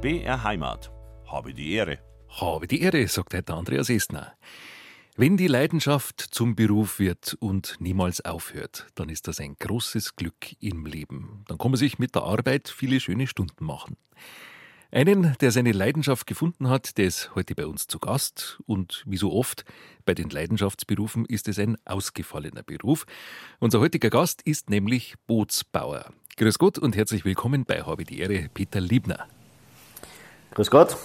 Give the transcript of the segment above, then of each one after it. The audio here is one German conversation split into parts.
BR Heimat. Habe die Ehre. Habe die Ehre, sagt heute Andreas Estner. Wenn die Leidenschaft zum Beruf wird und niemals aufhört, dann ist das ein großes Glück im Leben. Dann kann man sich mit der Arbeit viele schöne Stunden machen. Einen, der seine Leidenschaft gefunden hat, der ist heute bei uns zu Gast. Und wie so oft bei den Leidenschaftsberufen ist es ein ausgefallener Beruf. Unser heutiger Gast ist nämlich Bootsbauer. Grüß Gott und herzlich willkommen bei Habe die Ehre, Peter Liebner. Grüß Gott.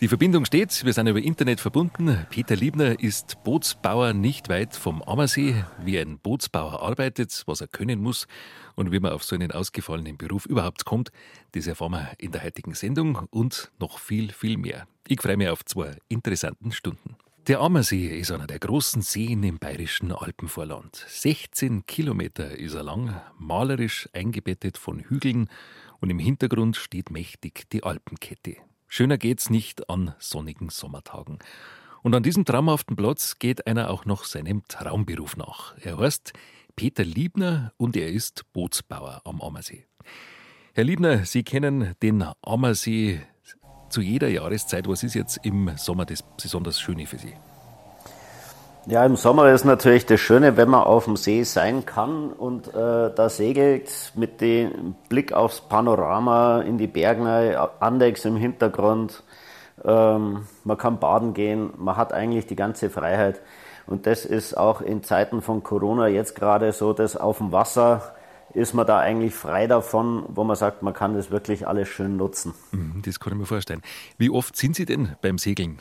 Die Verbindung steht, wir sind über Internet verbunden. Peter Liebner ist Bootsbauer nicht weit vom Ammersee. Wie ein Bootsbauer arbeitet, was er können muss und wie man auf so einen ausgefallenen Beruf überhaupt kommt, das erfahren wir in der heutigen Sendung und noch viel, viel mehr. Ich freue mich auf zwei interessanten Stunden. Der Ammersee ist einer der großen Seen im bayerischen Alpenvorland. 16 Kilometer ist er lang, malerisch eingebettet von Hügeln und im Hintergrund steht mächtig die Alpenkette. Schöner geht's nicht an sonnigen Sommertagen. Und an diesem traumhaften Platz geht einer auch noch seinem Traumberuf nach. Er heißt Peter Liebner und er ist Bootsbauer am Ammersee. Herr Liebner, Sie kennen den Ammersee zu jeder Jahreszeit. Was ist jetzt im Sommer das besonders Schöne für Sie? Ja, im Sommer ist natürlich das Schöne, wenn man auf dem See sein kann und äh, da segelt mit dem Blick aufs Panorama in die Berge, Andex im Hintergrund. Ähm, man kann baden gehen, man hat eigentlich die ganze Freiheit. Und das ist auch in Zeiten von Corona jetzt gerade so, dass auf dem Wasser ist man da eigentlich frei davon, wo man sagt, man kann das wirklich alles schön nutzen. Mhm, das kann ich mir vorstellen. Wie oft sind Sie denn beim Segeln?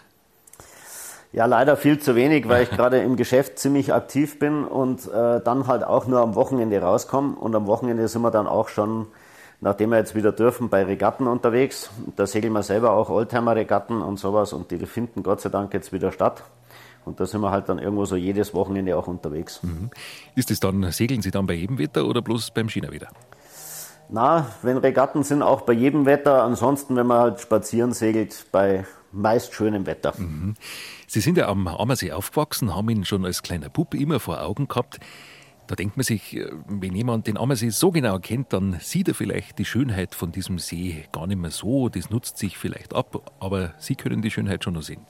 Ja, leider viel zu wenig, weil ich gerade im Geschäft ziemlich aktiv bin und äh, dann halt auch nur am Wochenende rauskomme. Und am Wochenende sind wir dann auch schon, nachdem wir jetzt wieder dürfen, bei Regatten unterwegs. Da segeln wir selber auch Oldtimer-Regatten und sowas und die finden Gott sei Dank jetzt wieder statt. Und da sind wir halt dann irgendwo so jedes Wochenende auch unterwegs. Mhm. Ist es dann, segeln Sie dann bei jedem Wetter oder bloß beim China-Wetter? Na, wenn Regatten sind, auch bei jedem Wetter. Ansonsten, wenn man halt spazieren segelt, bei meist schönem Wetter. Mhm. Sie sind ja am Ammersee aufgewachsen, haben ihn schon als kleiner Bub immer vor Augen gehabt. Da denkt man sich, äh, wenn jemand den Ammersee so genau kennt, dann sieht er vielleicht die Schönheit von diesem See gar nicht mehr so. Das nutzt sich vielleicht ab, aber Sie können die Schönheit schon noch sehen.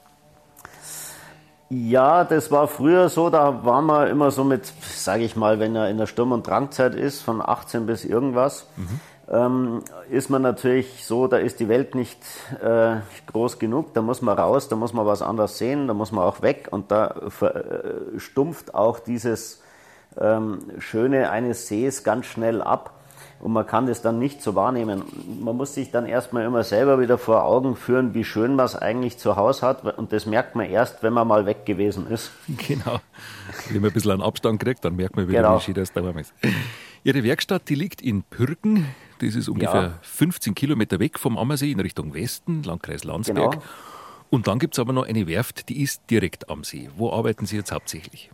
Ja, das war früher so, da waren wir immer so mit, sage ich mal, wenn er in der Sturm- und Drangzeit ist, von 18 bis irgendwas, mhm. Ähm, ist man natürlich so, da ist die Welt nicht äh, groß genug, da muss man raus, da muss man was anderes sehen, da muss man auch weg und da äh, stumpft auch dieses ähm, Schöne eines Sees ganz schnell ab und man kann das dann nicht so wahrnehmen. Man muss sich dann erstmal immer selber wieder vor Augen führen, wie schön man es eigentlich zu Hause hat und das merkt man erst, wenn man mal weg gewesen ist. Genau. Wenn man ein bisschen einen Abstand kriegt, dann merkt man wieder, genau. wie schön das daheim ist. Ihre Werkstatt, die liegt in Pürgen. Das ist ungefähr ja. 15 Kilometer weg vom Ammersee in Richtung Westen, Landkreis Landsberg. Genau. Und dann gibt es aber noch eine Werft, die ist direkt am See. Wo arbeiten Sie jetzt hauptsächlich?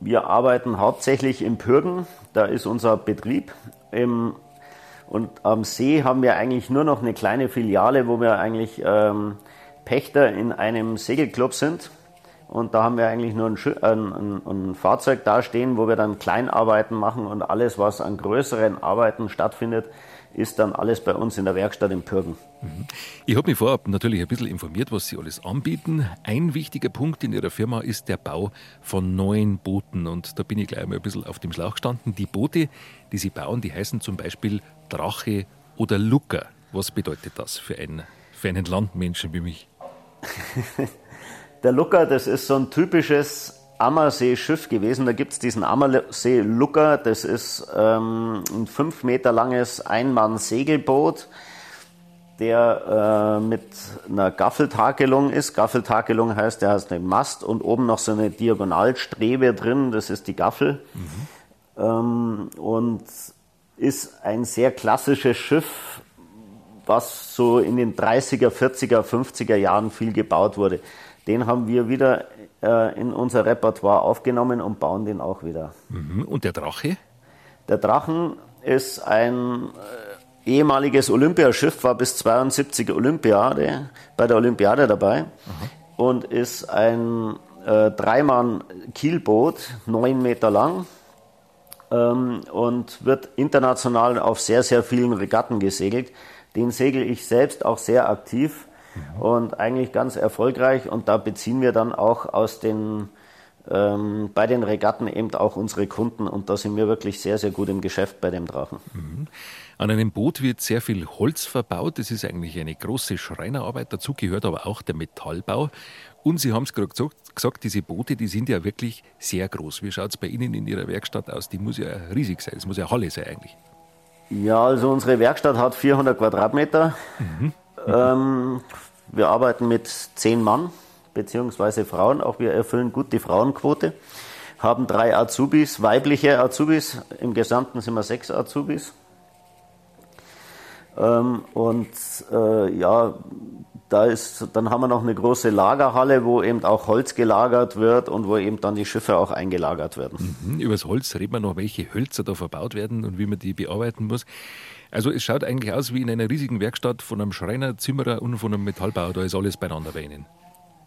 Wir arbeiten hauptsächlich in Pürgen. Da ist unser Betrieb. Und am See haben wir eigentlich nur noch eine kleine Filiale, wo wir eigentlich ähm, Pächter in einem Segelclub sind. Und da haben wir eigentlich nur ein, ein, ein, Fahrzeug dastehen, wo wir dann Kleinarbeiten machen und alles, was an größeren Arbeiten stattfindet, ist dann alles bei uns in der Werkstatt in Pürgen. Mhm. Ich habe mich vorab natürlich ein bisschen informiert, was Sie alles anbieten. Ein wichtiger Punkt in Ihrer Firma ist der Bau von neuen Booten. Und da bin ich gleich mal ein bisschen auf dem Schlauch gestanden. Die Boote, die Sie bauen, die heißen zum Beispiel Drache oder Lucker. Was bedeutet das für einen, für einen Landmenschen wie mich? der Lucker, das ist so ein typisches Ammersee-Schiff gewesen. Da gibt es diesen Ammersee-Lucker, das ist ähm, ein fünf Meter langes Einmann-Segelboot, der äh, mit einer Gaffeltakelung ist. Gaffeltakelung heißt, der hat einen Mast und oben noch so eine Diagonalstrebe drin, das ist die Gaffel. Mhm. Ähm, und ist ein sehr klassisches Schiff, was so in den 30er, 40er, 50er Jahren viel gebaut wurde. Den haben wir wieder äh, in unser Repertoire aufgenommen und bauen den auch wieder. Mhm. Und der Drache? Der Drachen ist ein äh, ehemaliges Olympiaschiff, war bis 72 Olympiade, bei der Olympiade dabei Aha. und ist ein äh, Dreimann-Kielboot, neun Meter lang ähm, und wird international auf sehr, sehr vielen Regatten gesegelt. Den segel ich selbst auch sehr aktiv mhm. und eigentlich ganz erfolgreich. Und da beziehen wir dann auch aus den ähm, bei den Regatten eben auch unsere Kunden und da sind wir wirklich sehr, sehr gut im Geschäft bei dem Drachen. Mhm. An einem Boot wird sehr viel Holz verbaut. Das ist eigentlich eine große Schreinerarbeit. Dazu gehört aber auch der Metallbau. Und Sie haben es gerade gesagt, gesagt, diese Boote, die sind ja wirklich sehr groß. Wie schaut es bei Ihnen in Ihrer Werkstatt aus? Die muss ja riesig sein. Es muss ja Halle sein eigentlich. Ja, also unsere Werkstatt hat 400 Quadratmeter. Mhm. Ähm, wir arbeiten mit zehn Mann beziehungsweise Frauen. Auch wir erfüllen gut die Frauenquote. Haben drei Azubis, weibliche Azubis. Im Gesamten sind wir sechs Azubis. Ähm, und äh, ja, da ist, dann haben wir noch eine große Lagerhalle, wo eben auch Holz gelagert wird und wo eben dann die Schiffe auch eingelagert werden. Mhm, über das Holz reden wir noch, welche Hölzer da verbaut werden und wie man die bearbeiten muss. Also es schaut eigentlich aus wie in einer riesigen Werkstatt von einem Schreiner, Zimmerer und von einem Metallbauer. Da ist alles beieinander bei Ihnen.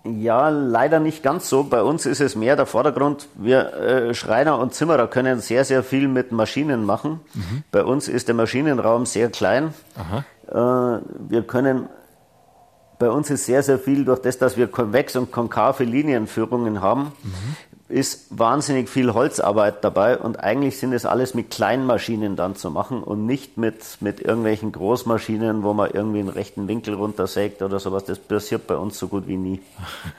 Ja, leider nicht ganz so. Bei uns ist es mehr der Vordergrund. Wir äh, Schreiner und Zimmerer können sehr, sehr viel mit Maschinen machen. Mhm. Bei uns ist der Maschinenraum sehr klein. Äh, wir können, bei uns ist sehr, sehr viel durch das, dass wir konvex und konkave Linienführungen haben, mhm ist wahnsinnig viel Holzarbeit dabei und eigentlich sind es alles mit kleinen Maschinen dann zu machen und nicht mit, mit irgendwelchen Großmaschinen, wo man irgendwie einen rechten Winkel runtersägt oder sowas. Das passiert bei uns so gut wie nie.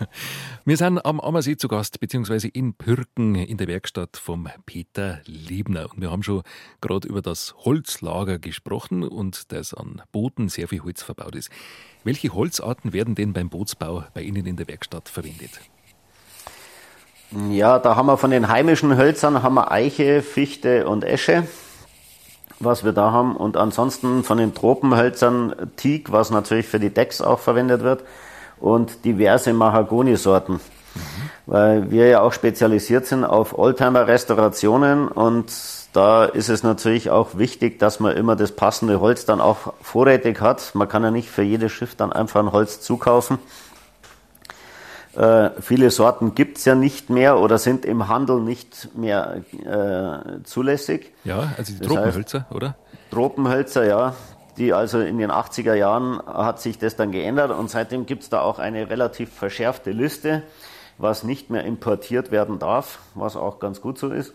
Wir sind am Ammersee zu Gast, beziehungsweise in Pürken in der Werkstatt vom Peter Liebner. Und wir haben schon gerade über das Holzlager gesprochen und dass an Booten sehr viel Holz verbaut ist. Welche Holzarten werden denn beim Bootsbau bei Ihnen in der Werkstatt verwendet? Ja, da haben wir von den heimischen Hölzern haben wir Eiche, Fichte und Esche, was wir da haben. Und ansonsten von den Tropenhölzern Teak, was natürlich für die Decks auch verwendet wird, und diverse Mahagoni-Sorten. Mhm. Weil wir ja auch spezialisiert sind auf Oldtimer-Restaurationen und da ist es natürlich auch wichtig, dass man immer das passende Holz dann auch vorrätig hat. Man kann ja nicht für jedes Schiff dann einfach ein Holz zukaufen. Äh, viele Sorten gibt es ja nicht mehr oder sind im Handel nicht mehr äh, zulässig. Ja, also die Tropenhölzer, heißt, oder? Tropenhölzer, ja. Die also in den 80er Jahren hat sich das dann geändert und seitdem gibt es da auch eine relativ verschärfte Liste, was nicht mehr importiert werden darf, was auch ganz gut so ist.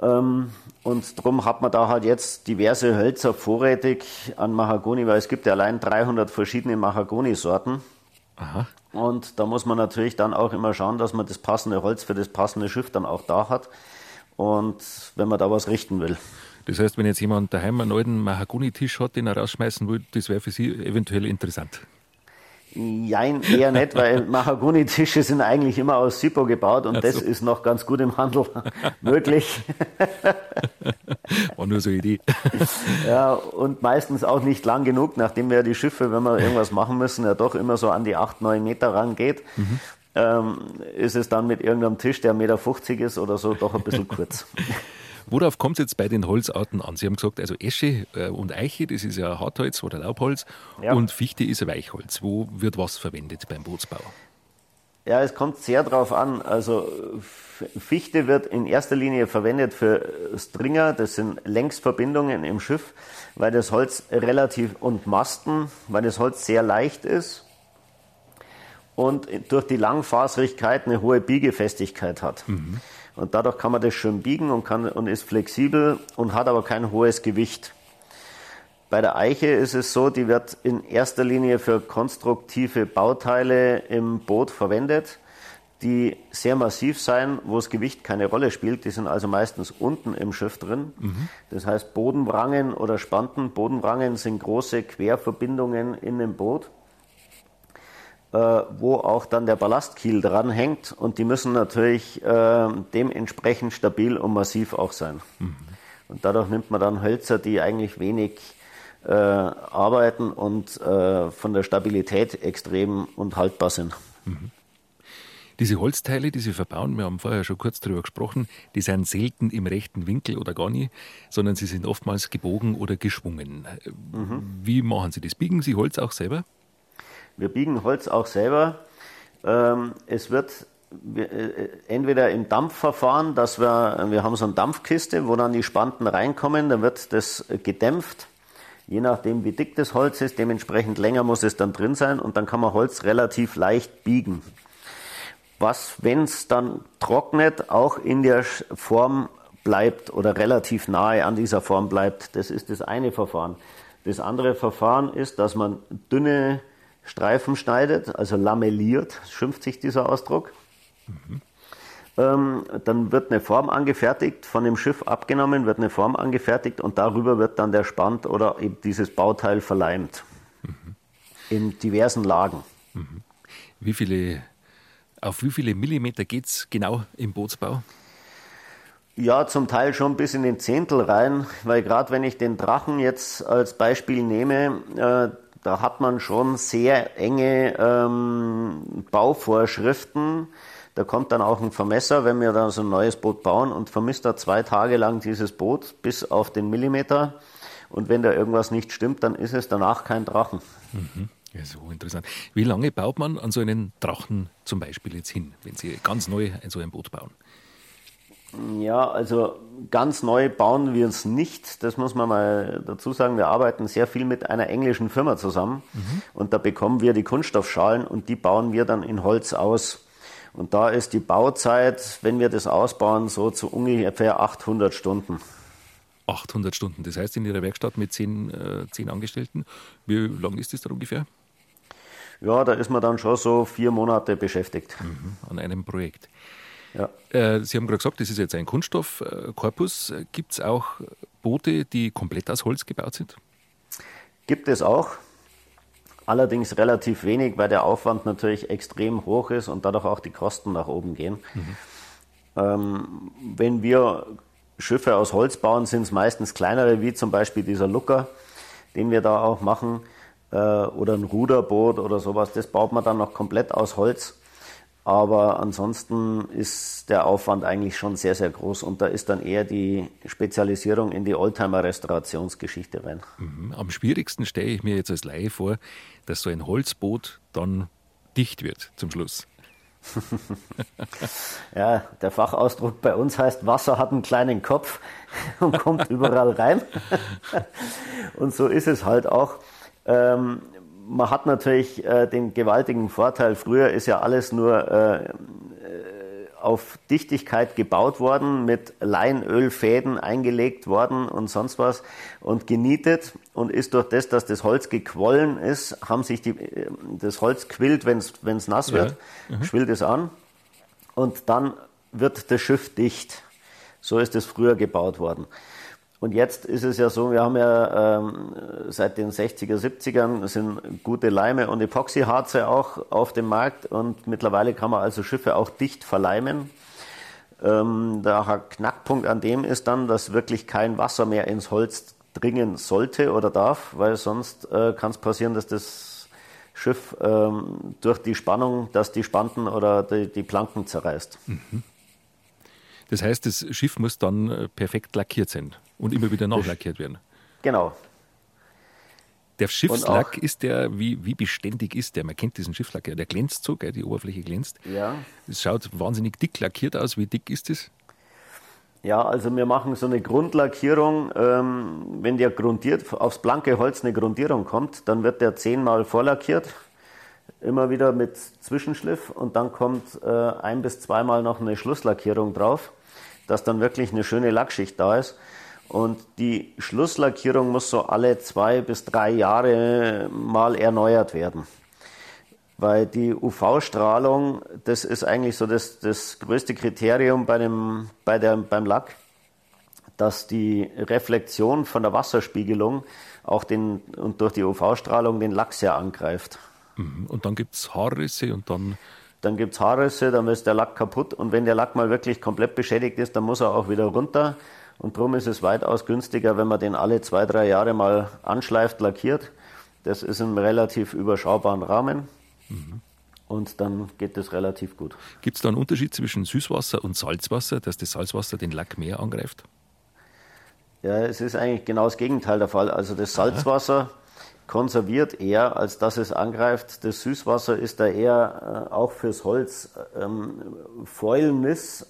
Ähm, und darum hat man da halt jetzt diverse Hölzer vorrätig an Mahagoni, weil es gibt ja allein 300 verschiedene Mahagoni-Sorten. Aha. Und da muss man natürlich dann auch immer schauen, dass man das passende Holz für das passende Schiff dann auch da hat. Und wenn man da was richten will. Das heißt, wenn jetzt jemand daheim einen alten Mahagoni-Tisch hat, den er rausschmeißen will, das wäre für Sie eventuell interessant. Jein, eher nicht, weil Mahagoni-Tische sind eigentlich immer aus Sipo gebaut und so. das ist noch ganz gut im Handel möglich. War nur so eine Idee. Ja, und meistens auch nicht lang genug, nachdem wir die Schiffe, wenn wir irgendwas machen müssen, ja doch immer so an die 8, 9 Meter rangeht. Mhm. Ähm, ist es dann mit irgendeinem Tisch, der 1,50 Meter ist oder so, doch ein bisschen kurz. Worauf kommt es jetzt bei den Holzarten an? Sie haben gesagt, also Esche äh, und Eiche, das ist ja Hartholz oder Laubholz ja. und Fichte ist Weichholz. Wo wird was verwendet beim Bootsbau? Ja, es kommt sehr darauf an. Also Fichte wird in erster Linie verwendet für Stringer, das sind Längsverbindungen im Schiff, weil das Holz relativ und Masten, weil das Holz sehr leicht ist und durch die Langfaserigkeit eine hohe Biegefestigkeit hat. Mhm. Und dadurch kann man das schön biegen und, kann, und ist flexibel und hat aber kein hohes Gewicht. Bei der Eiche ist es so, die wird in erster Linie für konstruktive Bauteile im Boot verwendet, die sehr massiv sein, wo das Gewicht keine Rolle spielt. Die sind also meistens unten im Schiff drin. Mhm. Das heißt Bodenwrangen oder Spanten. Bodenwrangen sind große Querverbindungen in dem Boot. Äh, wo auch dann der Ballastkiel dranhängt und die müssen natürlich äh, dementsprechend stabil und massiv auch sein. Mhm. Und dadurch nimmt man dann Hölzer, die eigentlich wenig äh, arbeiten und äh, von der Stabilität extrem und haltbar sind. Mhm. Diese Holzteile, die Sie verbauen, wir haben vorher schon kurz darüber gesprochen, die sind selten im rechten Winkel oder gar nie, sondern sie sind oftmals gebogen oder geschwungen. Mhm. Wie machen Sie das? Biegen Sie Holz auch selber? Wir biegen Holz auch selber. Ähm, es wird äh, entweder im Dampfverfahren, dass wir, wir haben so eine Dampfkiste, wo dann die Spanten reinkommen, dann wird das gedämpft. je nachdem wie dick das Holz ist, dementsprechend länger muss es dann drin sein und dann kann man Holz relativ leicht biegen. Was, wenn es dann trocknet, auch in der Form bleibt oder relativ nahe an dieser Form bleibt. Das ist das eine Verfahren. Das andere Verfahren ist, dass man dünne Streifen schneidet, also lamelliert, schimpft sich dieser Ausdruck. Mhm. Ähm, dann wird eine Form angefertigt, von dem Schiff abgenommen, wird eine Form angefertigt und darüber wird dann der Spand oder eben dieses Bauteil verleimt. Mhm. In diversen Lagen. Mhm. Wie viele, auf wie viele Millimeter geht es genau im Bootsbau? Ja, zum Teil schon bis in den Zehntel rein, weil gerade wenn ich den Drachen jetzt als Beispiel nehme, äh, da hat man schon sehr enge ähm, Bauvorschriften. Da kommt dann auch ein Vermesser, wenn wir dann so ein neues Boot bauen und vermisst da zwei Tage lang dieses Boot bis auf den Millimeter. Und wenn da irgendwas nicht stimmt, dann ist es danach kein Drachen. Mhm. Ja, so interessant. Wie lange baut man an so einen Drachen zum Beispiel jetzt hin, wenn Sie ganz neu so ein Boot bauen? Ja, also ganz neu bauen wir es nicht. Das muss man mal dazu sagen. Wir arbeiten sehr viel mit einer englischen Firma zusammen mhm. und da bekommen wir die Kunststoffschalen und die bauen wir dann in Holz aus. Und da ist die Bauzeit, wenn wir das ausbauen, so zu ungefähr 800 Stunden. 800 Stunden, das heißt in Ihrer Werkstatt mit zehn, äh, zehn Angestellten. Wie lang ist das da ungefähr? Ja, da ist man dann schon so vier Monate beschäftigt. Mhm, an einem Projekt. Ja. Äh, Sie haben gerade gesagt, das ist jetzt ein Kunststoffkorpus. Gibt es auch Boote, die komplett aus Holz gebaut sind? Gibt es auch. Allerdings relativ wenig, weil der Aufwand natürlich extrem hoch ist und dadurch auch die Kosten nach oben gehen. Mhm. Ähm, wenn wir Schiffe aus Holz bauen, sind es meistens kleinere, wie zum Beispiel dieser Lucker, den wir da auch machen, äh, oder ein Ruderboot oder sowas. Das baut man dann noch komplett aus Holz. Aber ansonsten ist der Aufwand eigentlich schon sehr, sehr groß und da ist dann eher die Spezialisierung in die Oldtimer-Restaurationsgeschichte rein. Mhm. Am schwierigsten stelle ich mir jetzt als Laie vor, dass so ein Holzboot dann dicht wird zum Schluss. ja, der Fachausdruck bei uns heißt, Wasser hat einen kleinen Kopf und kommt überall rein. und so ist es halt auch. Ähm, man hat natürlich äh, den gewaltigen Vorteil, früher ist ja alles nur äh, auf Dichtigkeit gebaut worden, mit Leinölfäden eingelegt worden und sonst was und genietet und ist durch das, dass das Holz gequollen ist, haben sich die, äh, das Holz quillt, wenn es nass wird, ja. mhm. schwillt es an und dann wird das Schiff dicht. So ist es früher gebaut worden. Und jetzt ist es ja so, wir haben ja ähm, seit den 60er, 70ern sind gute Leime und Epoxyharze auch auf dem Markt und mittlerweile kann man also Schiffe auch dicht verleimen. Ähm, der Knackpunkt an dem ist dann, dass wirklich kein Wasser mehr ins Holz dringen sollte oder darf, weil sonst äh, kann es passieren, dass das Schiff ähm, durch die Spannung, dass die Spanten oder die, die Planken zerreißt. Mhm. Das heißt, das Schiff muss dann äh, perfekt lackiert sein und immer wieder nachlackiert werden. Genau. Der Schiffslack ist der, wie, wie beständig ist der? Man kennt diesen Schiffslack ja, der glänzt so, gell? die Oberfläche glänzt. Ja. Es schaut wahnsinnig dick lackiert aus. Wie dick ist es? Ja, also wir machen so eine Grundlackierung. Ähm, wenn der grundiert, aufs blanke Holz eine Grundierung kommt, dann wird der zehnmal vorlackiert. Immer wieder mit Zwischenschliff und dann kommt äh, ein bis zweimal noch eine Schlusslackierung drauf dass dann wirklich eine schöne Lackschicht da ist. Und die Schlusslackierung muss so alle zwei bis drei Jahre mal erneuert werden. Weil die UV-Strahlung, das ist eigentlich so das, das größte Kriterium bei dem, bei der, beim Lack, dass die Reflexion von der Wasserspiegelung auch den, und durch die UV-Strahlung den Lack sehr angreift. Mhm. Und dann gibt es Haarrisse und dann dann gibt es Haarrisse, dann ist der Lack kaputt und wenn der Lack mal wirklich komplett beschädigt ist, dann muss er auch wieder runter. Und darum ist es weitaus günstiger, wenn man den alle zwei, drei Jahre mal anschleift, lackiert. Das ist im relativ überschaubaren Rahmen. Mhm. Und dann geht das relativ gut. Gibt es da einen Unterschied zwischen Süßwasser und Salzwasser, dass das Salzwasser den Lack mehr angreift? Ja, es ist eigentlich genau das Gegenteil der Fall. Also das Salzwasser konserviert eher, als dass es angreift. Das Süßwasser ist da eher äh, auch fürs Holz ähm, Fäulnis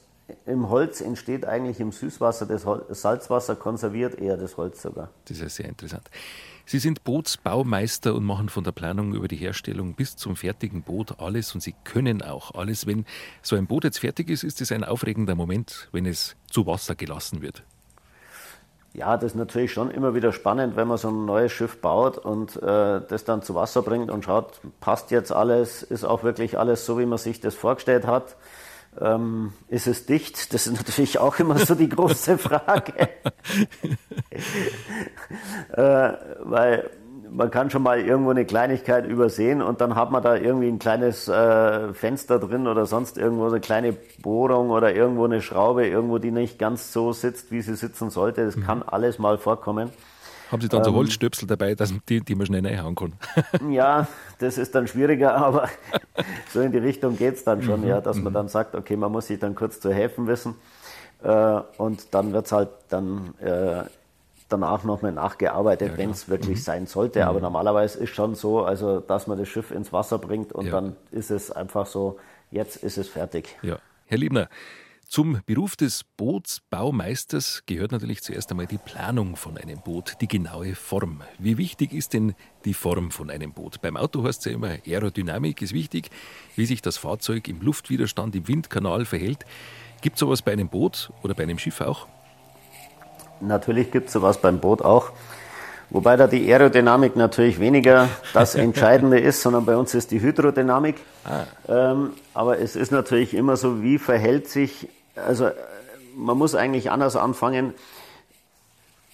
im Holz entsteht eigentlich im Süßwasser das Salzwasser, konserviert eher das Holz sogar. Das ist sehr interessant. Sie sind Bootsbaumeister und machen von der Planung über die Herstellung bis zum fertigen Boot alles und Sie können auch alles. Wenn so ein Boot jetzt fertig ist, ist es ein aufregender Moment, wenn es zu Wasser gelassen wird. Ja, das ist natürlich schon immer wieder spannend, wenn man so ein neues Schiff baut und äh, das dann zu Wasser bringt und schaut, passt jetzt alles, ist auch wirklich alles so, wie man sich das vorgestellt hat. Ähm, ist es dicht? Das ist natürlich auch immer so die große Frage. äh, weil man kann schon mal irgendwo eine Kleinigkeit übersehen und dann hat man da irgendwie ein kleines äh, Fenster drin oder sonst irgendwo eine kleine Bohrung oder irgendwo eine Schraube, irgendwo die nicht ganz so sitzt, wie sie sitzen sollte. Das mhm. kann alles mal vorkommen. Haben Sie dann so ähm, Holzstöpsel dabei, dass die, die man schnell reinhauen kann? ja, das ist dann schwieriger, aber so in die Richtung geht es dann schon, mhm. ja, dass man mhm. dann sagt, okay, man muss sich dann kurz zu helfen wissen. Äh, und dann wird es halt dann äh, danach nochmal nachgearbeitet, ja, wenn es wirklich mhm. sein sollte. Mhm. Aber normalerweise ist schon so, also dass man das Schiff ins Wasser bringt und ja. dann ist es einfach so, jetzt ist es fertig. Ja. Herr Liebner, zum Beruf des Bootsbaumeisters gehört natürlich zuerst einmal die Planung von einem Boot, die genaue Form. Wie wichtig ist denn die Form von einem Boot? Beim Auto heißt es ja immer, Aerodynamik ist wichtig, wie sich das Fahrzeug im Luftwiderstand, im Windkanal verhält. Gibt es sowas bei einem Boot oder bei einem Schiff auch? Natürlich gibt es sowas beim Boot auch. Wobei da die Aerodynamik natürlich weniger das Entscheidende ist, sondern bei uns ist die Hydrodynamik. Ah. Ähm, aber es ist natürlich immer so, wie verhält sich also man muss eigentlich anders anfangen.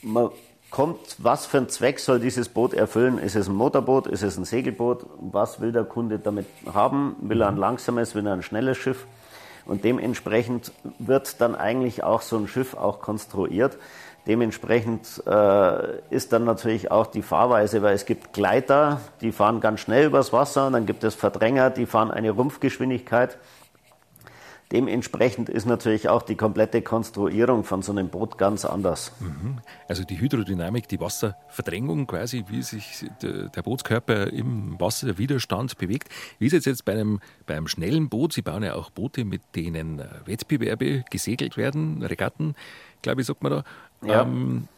Man kommt, was für einen Zweck soll dieses Boot erfüllen? Ist es ein Motorboot? Ist es ein Segelboot? Was will der Kunde damit haben? Will er ein langsames? Will er ein schnelles Schiff? Und dementsprechend wird dann eigentlich auch so ein Schiff auch konstruiert. Dementsprechend äh, ist dann natürlich auch die Fahrweise, weil es gibt Gleiter, die fahren ganz schnell übers Wasser, und dann gibt es Verdränger, die fahren eine Rumpfgeschwindigkeit. Dementsprechend ist natürlich auch die komplette Konstruierung von so einem Boot ganz anders. Mhm. Also die Hydrodynamik, die Wasserverdrängung quasi, wie sich der Bootskörper im Wasserwiderstand bewegt. Wie ist es jetzt bei einem, bei einem schnellen Boot? Sie bauen ja auch Boote, mit denen äh, Wettbewerbe gesegelt werden, Regatten, glaube ich, sagt man da. Ja. Ähm,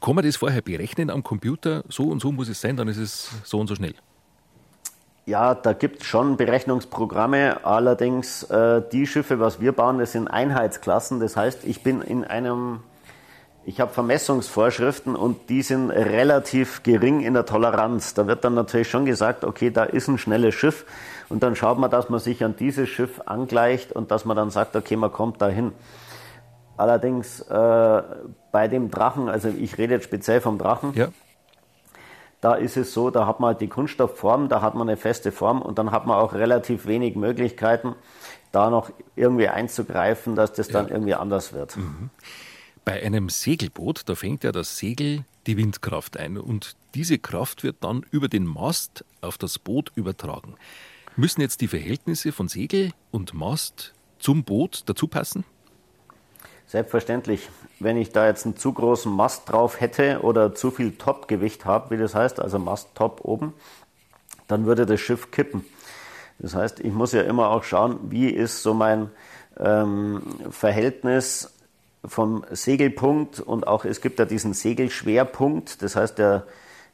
kann man das vorher berechnen am Computer? So und so muss es sein, dann ist es so und so schnell. Ja, da gibt es schon Berechnungsprogramme. Allerdings äh, die Schiffe, was wir bauen, das sind Einheitsklassen. Das heißt, ich bin in einem, ich habe Vermessungsvorschriften und die sind relativ gering in der Toleranz. Da wird dann natürlich schon gesagt, okay, da ist ein schnelles Schiff und dann schaut man, dass man sich an dieses Schiff angleicht und dass man dann sagt, okay, man kommt dahin. Allerdings äh, bei dem Drachen, also ich rede jetzt speziell vom Drachen. Ja da ist es so, da hat man halt die Kunststoffform, da hat man eine feste Form und dann hat man auch relativ wenig Möglichkeiten, da noch irgendwie einzugreifen, dass das dann ja. irgendwie anders wird. Mhm. Bei einem Segelboot, da fängt ja das Segel die Windkraft ein und diese Kraft wird dann über den Mast auf das Boot übertragen. Müssen jetzt die Verhältnisse von Segel und Mast zum Boot dazu passen? Selbstverständlich. Wenn ich da jetzt einen zu großen Mast drauf hätte oder zu viel Topgewicht habe, wie das heißt, also Masttop oben, dann würde das Schiff kippen. Das heißt, ich muss ja immer auch schauen, wie ist so mein ähm, Verhältnis vom Segelpunkt und auch es gibt ja diesen Segelschwerpunkt, das heißt, der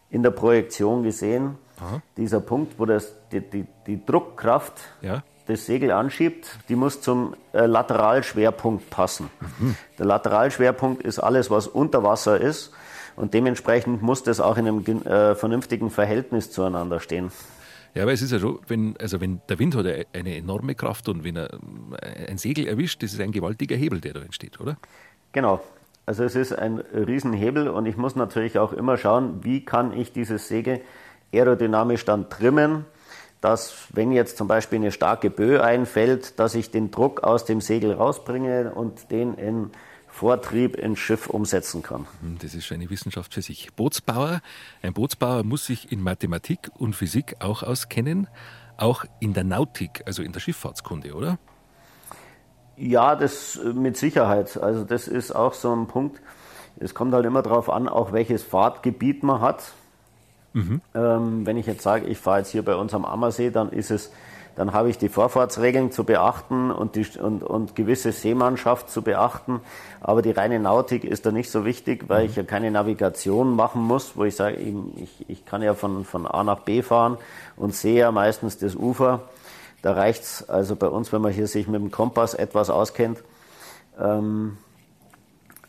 in der Projektion gesehen, Aha. dieser Punkt, wo das, die, die, die Druckkraft ja das Segel anschiebt, die muss zum äh, Lateralschwerpunkt passen. Mhm. Der Lateralschwerpunkt ist alles, was unter Wasser ist und dementsprechend muss das auch in einem äh, vernünftigen Verhältnis zueinander stehen. Ja, aber es ist ja so, wenn, also wenn der Wind hat eine enorme Kraft und wenn er äh, ein Segel erwischt, das ist ein gewaltiger Hebel, der da entsteht, oder? Genau. Also es ist ein Riesenhebel und ich muss natürlich auch immer schauen, wie kann ich dieses Segel aerodynamisch dann trimmen, dass wenn jetzt zum Beispiel eine starke Böe einfällt, dass ich den Druck aus dem Segel rausbringe und den in Vortrieb ins Schiff umsetzen kann. Hm, das ist eine Wissenschaft für sich. Bootsbauer, ein Bootsbauer muss sich in Mathematik und Physik auch auskennen, auch in der Nautik, also in der Schifffahrtskunde, oder? Ja, das äh, mit Sicherheit. Also das ist auch so ein Punkt. Es kommt halt immer darauf an, auch welches Fahrtgebiet man hat. Mhm. Ähm, wenn ich jetzt sage, ich fahre jetzt hier bei uns am Ammersee, dann ist es Dann habe ich die Vorfahrtsregeln zu beachten und, die, und, und gewisse Seemannschaft zu beachten. Aber die reine Nautik ist da nicht so wichtig, weil ich ja keine Navigation machen muss, wo ich sage, ich, ich kann ja von, von A nach B fahren und sehe ja meistens das Ufer. Da reicht's also bei uns, wenn man hier sich mit dem Kompass etwas auskennt. Ähm,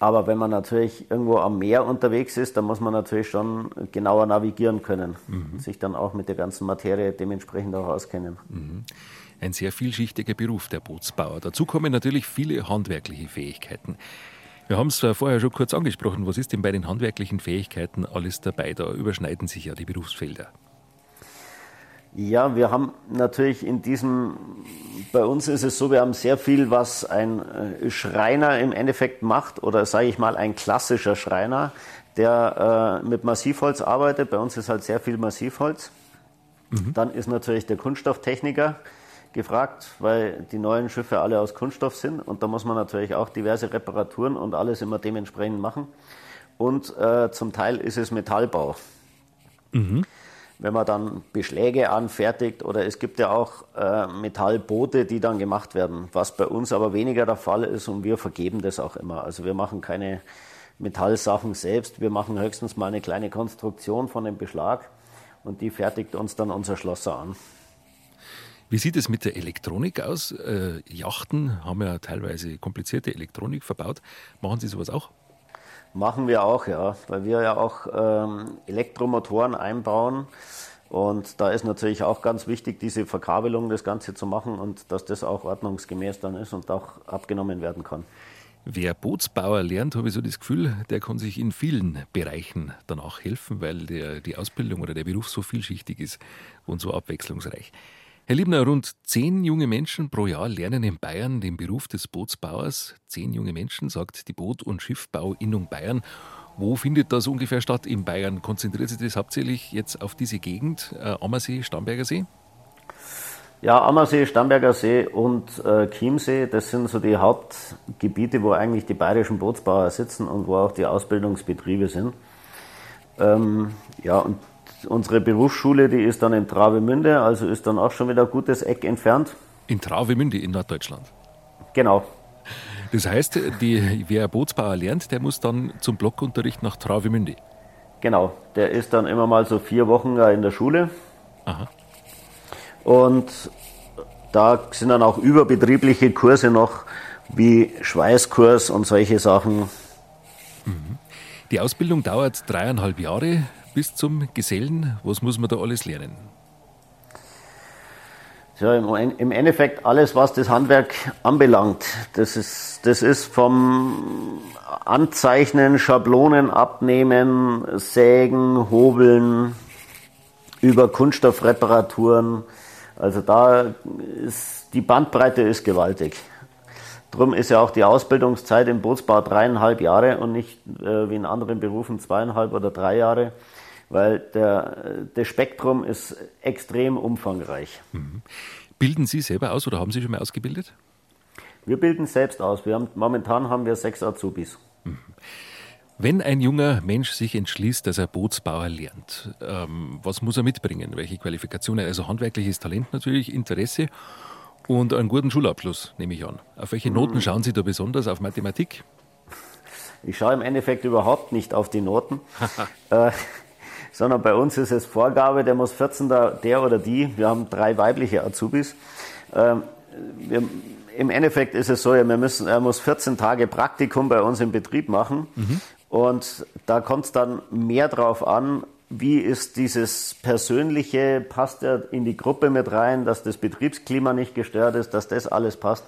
aber wenn man natürlich irgendwo am Meer unterwegs ist, dann muss man natürlich schon genauer navigieren können, mhm. sich dann auch mit der ganzen Materie dementsprechend auch auskennen. Mhm. Ein sehr vielschichtiger Beruf, der Bootsbauer. Dazu kommen natürlich viele handwerkliche Fähigkeiten. Wir haben es vorher schon kurz angesprochen. Was ist denn bei den handwerklichen Fähigkeiten alles dabei? Da überschneiden sich ja die Berufsfelder. Ja, wir haben natürlich in diesem, bei uns ist es so, wir haben sehr viel, was ein äh, Schreiner im Endeffekt macht oder sage ich mal ein klassischer Schreiner, der äh, mit Massivholz arbeitet. Bei uns ist halt sehr viel Massivholz. Mhm. Dann ist natürlich der Kunststofftechniker gefragt, weil die neuen Schiffe alle aus Kunststoff sind und da muss man natürlich auch diverse Reparaturen und alles immer dementsprechend machen. Und äh, zum Teil ist es Metallbau. Mhm wenn man dann Beschläge anfertigt oder es gibt ja auch äh, Metallboote, die dann gemacht werden, was bei uns aber weniger der Fall ist und wir vergeben das auch immer. Also wir machen keine Metallsachen selbst, wir machen höchstens mal eine kleine Konstruktion von dem Beschlag und die fertigt uns dann unser Schlosser an. Wie sieht es mit der Elektronik aus? Äh, Yachten haben ja teilweise komplizierte Elektronik verbaut. Machen Sie sowas auch? Machen wir auch, ja, weil wir ja auch ähm, Elektromotoren einbauen. Und da ist natürlich auch ganz wichtig, diese Verkabelung, das Ganze zu machen und dass das auch ordnungsgemäß dann ist und auch abgenommen werden kann. Wer Bootsbauer lernt, habe ich so das Gefühl, der kann sich in vielen Bereichen danach helfen, weil der, die Ausbildung oder der Beruf so vielschichtig ist und so abwechslungsreich. Herr Liebner, rund zehn junge Menschen pro Jahr lernen in Bayern den Beruf des Bootsbauers. Zehn junge Menschen, sagt die Boot- und Schiffbau-Innung Bayern. Wo findet das ungefähr statt in Bayern? Konzentriert sich das hauptsächlich jetzt auf diese Gegend, äh, Ammersee, Starnberger See? Ja, Ammersee, Starnberger See und äh, Chiemsee, das sind so die Hauptgebiete, wo eigentlich die bayerischen Bootsbauer sitzen und wo auch die Ausbildungsbetriebe sind. Ähm, ja, und unsere Berufsschule, die ist dann in Travemünde, also ist dann auch schon wieder ein gutes Eck entfernt. In Travemünde in Norddeutschland? Genau. Das heißt, die, wer Bootsbauer lernt, der muss dann zum Blockunterricht nach Travemünde? Genau, der ist dann immer mal so vier Wochen in der Schule. Aha. Und da sind dann auch überbetriebliche Kurse noch, wie Schweißkurs und solche Sachen. Mhm. Die Ausbildung dauert dreieinhalb Jahre bis zum Gesellen? Was muss man da alles lernen? Ja, im Endeffekt alles, was das Handwerk anbelangt. Das ist, das ist vom Anzeichnen, Schablonen abnehmen, Sägen, Hobeln, über Kunststoffreparaturen. Also da ist, die Bandbreite ist gewaltig. Darum ist ja auch die Ausbildungszeit im Bootsbau dreieinhalb Jahre und nicht äh, wie in anderen Berufen zweieinhalb oder drei Jahre weil der, das Spektrum ist extrem umfangreich. Mhm. Bilden Sie selber aus oder haben Sie schon mal ausgebildet? Wir bilden selbst aus. Wir haben, momentan haben wir sechs Azubis. Mhm. Wenn ein junger Mensch sich entschließt, dass er Bootsbauer lernt, ähm, was muss er mitbringen? Welche Qualifikationen? Also handwerkliches Talent natürlich, Interesse und einen guten Schulabschluss, nehme ich an. Auf welche Noten mhm. schauen Sie da besonders? Auf Mathematik? Ich schaue im Endeffekt überhaupt nicht auf die Noten. äh, sondern bei uns ist es Vorgabe, der muss 14, der, der oder die, wir haben drei weibliche Azubis, ähm, wir, im Endeffekt ist es so, wir müssen, er muss 14 Tage Praktikum bei uns im Betrieb machen. Mhm. Und da kommt es dann mehr drauf an, wie ist dieses Persönliche, passt er in die Gruppe mit rein, dass das Betriebsklima nicht gestört ist, dass das alles passt.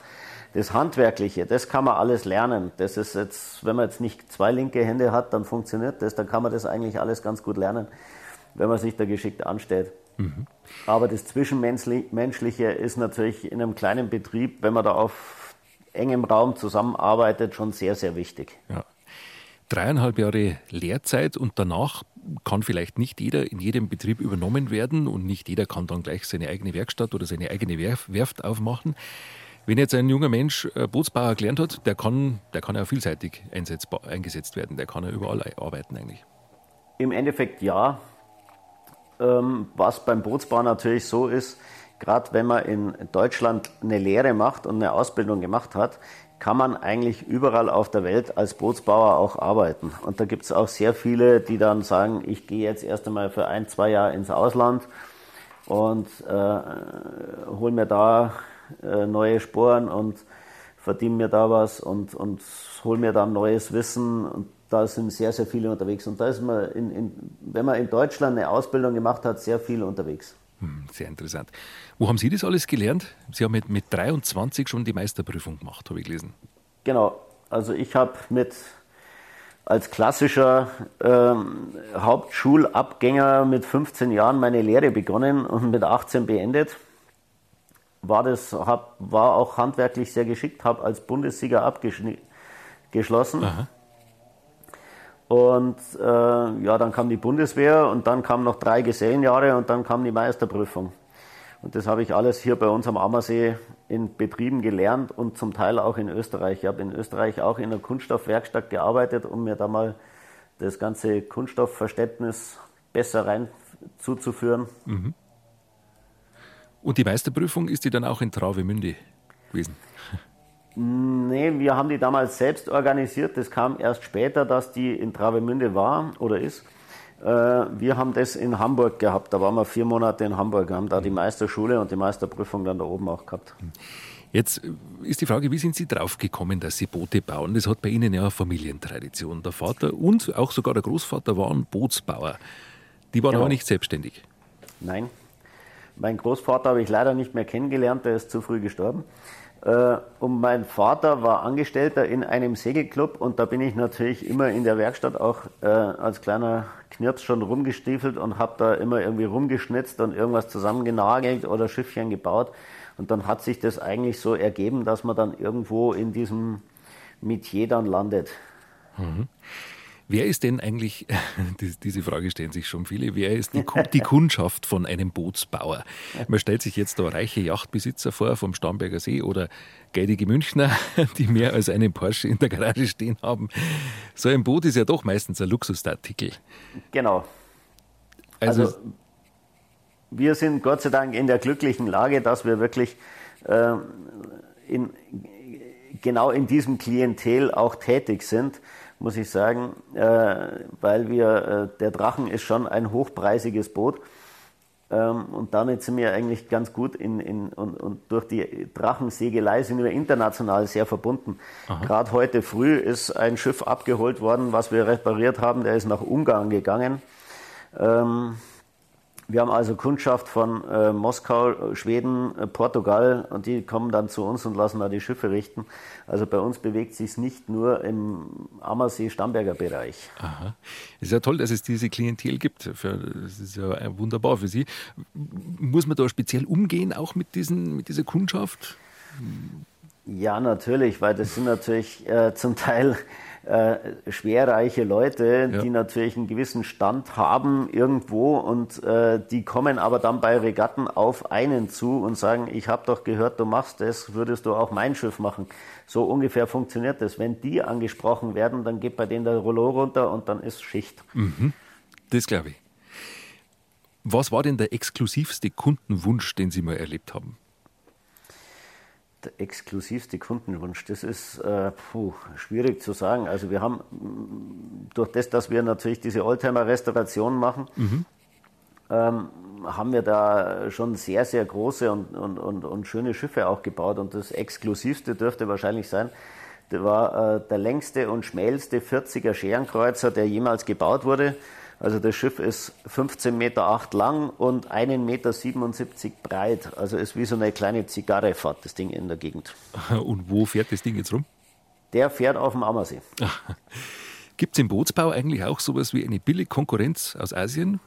Das Handwerkliche, das kann man alles lernen. Das ist jetzt, wenn man jetzt nicht zwei linke Hände hat, dann funktioniert das. Dann kann man das eigentlich alles ganz gut lernen, wenn man sich da geschickt anstellt. Mhm. Aber das Zwischenmenschliche ist natürlich in einem kleinen Betrieb, wenn man da auf engem Raum zusammenarbeitet, schon sehr, sehr wichtig. Ja. Dreieinhalb Jahre Lehrzeit und danach kann vielleicht nicht jeder in jedem Betrieb übernommen werden und nicht jeder kann dann gleich seine eigene Werkstatt oder seine eigene Werft aufmachen. Wenn jetzt ein junger Mensch äh, Bootsbauer gelernt hat, der kann, der kann ja vielseitig eingesetzt werden, der kann ja überall arbeiten eigentlich. Im Endeffekt ja. Ähm, was beim Bootsbau natürlich so ist, gerade wenn man in Deutschland eine Lehre macht und eine Ausbildung gemacht hat, kann man eigentlich überall auf der Welt als Bootsbauer auch arbeiten. Und da gibt es auch sehr viele, die dann sagen, ich gehe jetzt erst einmal für ein, zwei Jahre ins Ausland und äh, hole mir da äh, neue Sporen und verdiene mir da was und, und hole mir dann neues Wissen. Und da sind sehr, sehr viele unterwegs. Und da ist man, in, in, wenn man in Deutschland eine Ausbildung gemacht hat, sehr viel unterwegs. Hm, sehr interessant. Wo haben Sie das alles gelernt? Sie haben mit, mit 23 schon die Meisterprüfung gemacht, habe ich gelesen. Genau. Also ich habe mit als klassischer ähm, Hauptschulabgänger mit 15 Jahren meine Lehre begonnen und mit 18 beendet. War, das, hab, war auch handwerklich sehr geschickt, habe als Bundessieger abgeschlossen. Und äh, ja, dann kam die Bundeswehr und dann kamen noch drei Gesellenjahre und dann kam die Meisterprüfung. Und das habe ich alles hier bei uns am Ammersee in Betrieben gelernt und zum Teil auch in Österreich. Ich habe in Österreich auch in einer Kunststoffwerkstatt gearbeitet, um mir da mal das ganze Kunststoffverständnis besser rein zuzuführen. Mhm. Und die Meisterprüfung ist die dann auch in Travemünde gewesen? Nee, wir haben die damals selbst organisiert. Das kam erst später, dass die in Travemünde war oder ist. Äh, wir haben das in Hamburg gehabt. Da waren wir vier Monate in Hamburg, haben da die Meisterschule und die Meisterprüfung dann da oben auch gehabt. Jetzt ist die Frage, wie sind Sie drauf gekommen, dass Sie Boote bauen? Das hat bei Ihnen ja eine Familientradition. Der Vater und auch sogar der Großvater waren Bootsbauer. Die waren genau. aber nicht selbstständig. Nein. Mein Großvater habe ich leider nicht mehr kennengelernt, der ist zu früh gestorben. Äh, und mein Vater war Angestellter in einem Segelclub und da bin ich natürlich immer in der Werkstatt auch äh, als kleiner Knirps schon rumgestiefelt und habe da immer irgendwie rumgeschnitzt und irgendwas zusammengenagelt oder Schiffchen gebaut. Und dann hat sich das eigentlich so ergeben, dass man dann irgendwo in diesem Metier dann landet. Mhm. Wer ist denn eigentlich, diese Frage stellen sich schon viele, wer ist die, die Kundschaft von einem Bootsbauer? Man stellt sich jetzt da reiche Yachtbesitzer vor vom Starnberger See oder geidige Münchner, die mehr als einen Porsche in der Garage stehen haben. So ein Boot ist ja doch meistens ein Luxusartikel. Genau. Also, also wir sind Gott sei Dank in der glücklichen Lage, dass wir wirklich äh, in, genau in diesem Klientel auch tätig sind muss ich sagen, äh, weil wir, äh, der Drachen ist schon ein hochpreisiges Boot. Ähm, und damit sind wir eigentlich ganz gut in, in, und, und durch die Drachensegelei sind wir international sehr verbunden. Gerade heute früh ist ein Schiff abgeholt worden, was wir repariert haben, der ist nach Ungarn gegangen. Ähm, wir haben also Kundschaft von äh, Moskau, Schweden, äh, Portugal und die kommen dann zu uns und lassen da die Schiffe richten. Also bei uns bewegt sich nicht nur im Ammersee-Stamberger Bereich. Aha. Es ist ja toll, dass es diese Klientel gibt. Für, das ist ja wunderbar für Sie. Muss man da speziell umgehen, auch mit, diesen, mit dieser Kundschaft? Ja, natürlich, weil das sind natürlich äh, zum Teil äh, schwerreiche Leute, ja. die natürlich einen gewissen Stand haben irgendwo und äh, die kommen aber dann bei Regatten auf einen zu und sagen, ich habe doch gehört, du machst das, würdest du auch mein Schiff machen. So ungefähr funktioniert das. Wenn die angesprochen werden, dann geht bei denen der Rollo runter und dann ist Schicht. Mhm. Das glaube ich. Was war denn der exklusivste Kundenwunsch, den Sie mal erlebt haben? Der exklusivste Kundenwunsch? Das ist äh, puh, schwierig zu sagen. Also wir haben mm, durch das, dass wir natürlich diese Oldtimer-Restauration machen, mhm. ähm, haben wir da schon sehr, sehr große und, und, und, und, schöne Schiffe auch gebaut. Und das exklusivste dürfte wahrscheinlich sein, der war äh, der längste und schmälste 40er Scherenkreuzer, der jemals gebaut wurde. Also das Schiff ist 15,8 Meter lang und 1,77 Meter breit. Also ist wie so eine kleine Zigarre fährt das Ding in der Gegend. Und wo fährt das Ding jetzt rum? Der fährt auf dem Ammersee. Gibt es im Bootsbau eigentlich auch sowas wie eine billige Konkurrenz aus Asien?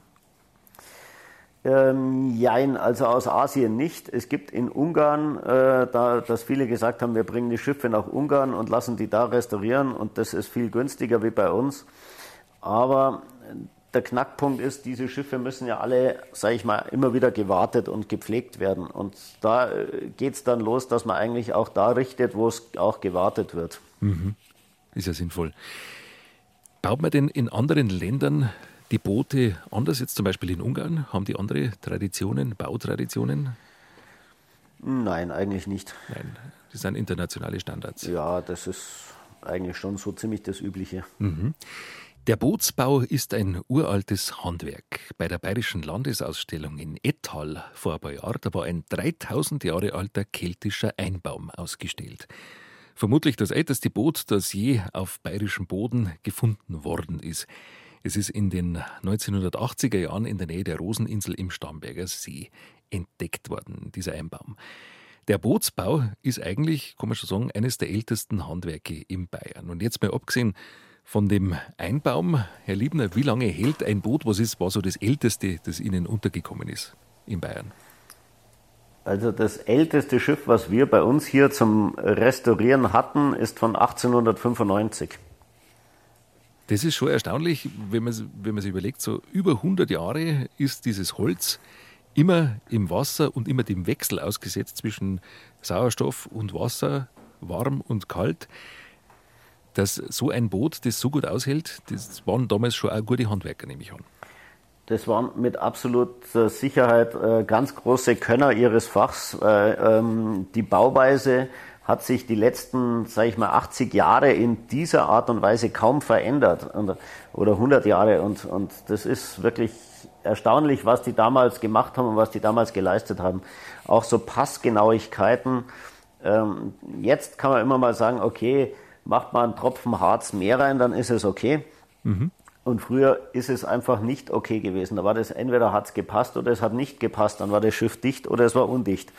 Ähm, jein, also aus Asien nicht. Es gibt in Ungarn, äh, da, dass viele gesagt haben, wir bringen die Schiffe nach Ungarn und lassen die da restaurieren und das ist viel günstiger wie bei uns. Aber der Knackpunkt ist, diese Schiffe müssen ja alle, sage ich mal, immer wieder gewartet und gepflegt werden. Und da äh, geht es dann los, dass man eigentlich auch da richtet, wo es auch gewartet wird. Mhm. Ist ja sinnvoll. Baut man denn in anderen Ländern die Boote anders, jetzt zum Beispiel in Ungarn? Haben die andere Traditionen, Bautraditionen? Nein, eigentlich nicht. Nein, das sind internationale Standards. Ja, das ist eigentlich schon so ziemlich das Übliche. Mhm. Der Bootsbau ist ein uraltes Handwerk. Bei der Bayerischen Landesausstellung in Ettal vor ein paar Jahren, da war ein 3000 Jahre alter keltischer Einbaum ausgestellt. Vermutlich das älteste Boot, das je auf bayerischem Boden gefunden worden ist. Es ist in den 1980er Jahren in der Nähe der Roseninsel im Starnberger See entdeckt worden, dieser Einbaum. Der Bootsbau ist eigentlich, kann man schon sagen, eines der ältesten Handwerke in Bayern. Und jetzt mal abgesehen von dem Einbaum, Herr Liebner, wie lange hält ein Boot? Was ist, war so das älteste, das Ihnen untergekommen ist in Bayern? Also das älteste Schiff, was wir bei uns hier zum Restaurieren hatten, ist von 1895. Das ist schon erstaunlich, wenn man, wenn man sich überlegt, so über 100 Jahre ist dieses Holz immer im Wasser und immer dem Wechsel ausgesetzt zwischen Sauerstoff und Wasser, warm und kalt dass so ein Boot das so gut aushält, das waren damals schon auch gute Handwerker, nehme ich an. Das waren mit absoluter Sicherheit äh, ganz große Könner ihres Fachs. Äh, ähm, die Bauweise hat sich die letzten, sage ich mal, 80 Jahre in dieser Art und Weise kaum verändert oder 100 Jahre und, und das ist wirklich erstaunlich, was die damals gemacht haben und was die damals geleistet haben. Auch so Passgenauigkeiten. Ähm, jetzt kann man immer mal sagen, okay, macht man einen Tropfen Harz mehr rein, dann ist es okay. Mhm. Und früher ist es einfach nicht okay gewesen. Da war das entweder hat es gepasst oder es hat nicht gepasst. Dann war das Schiff dicht oder es war undicht.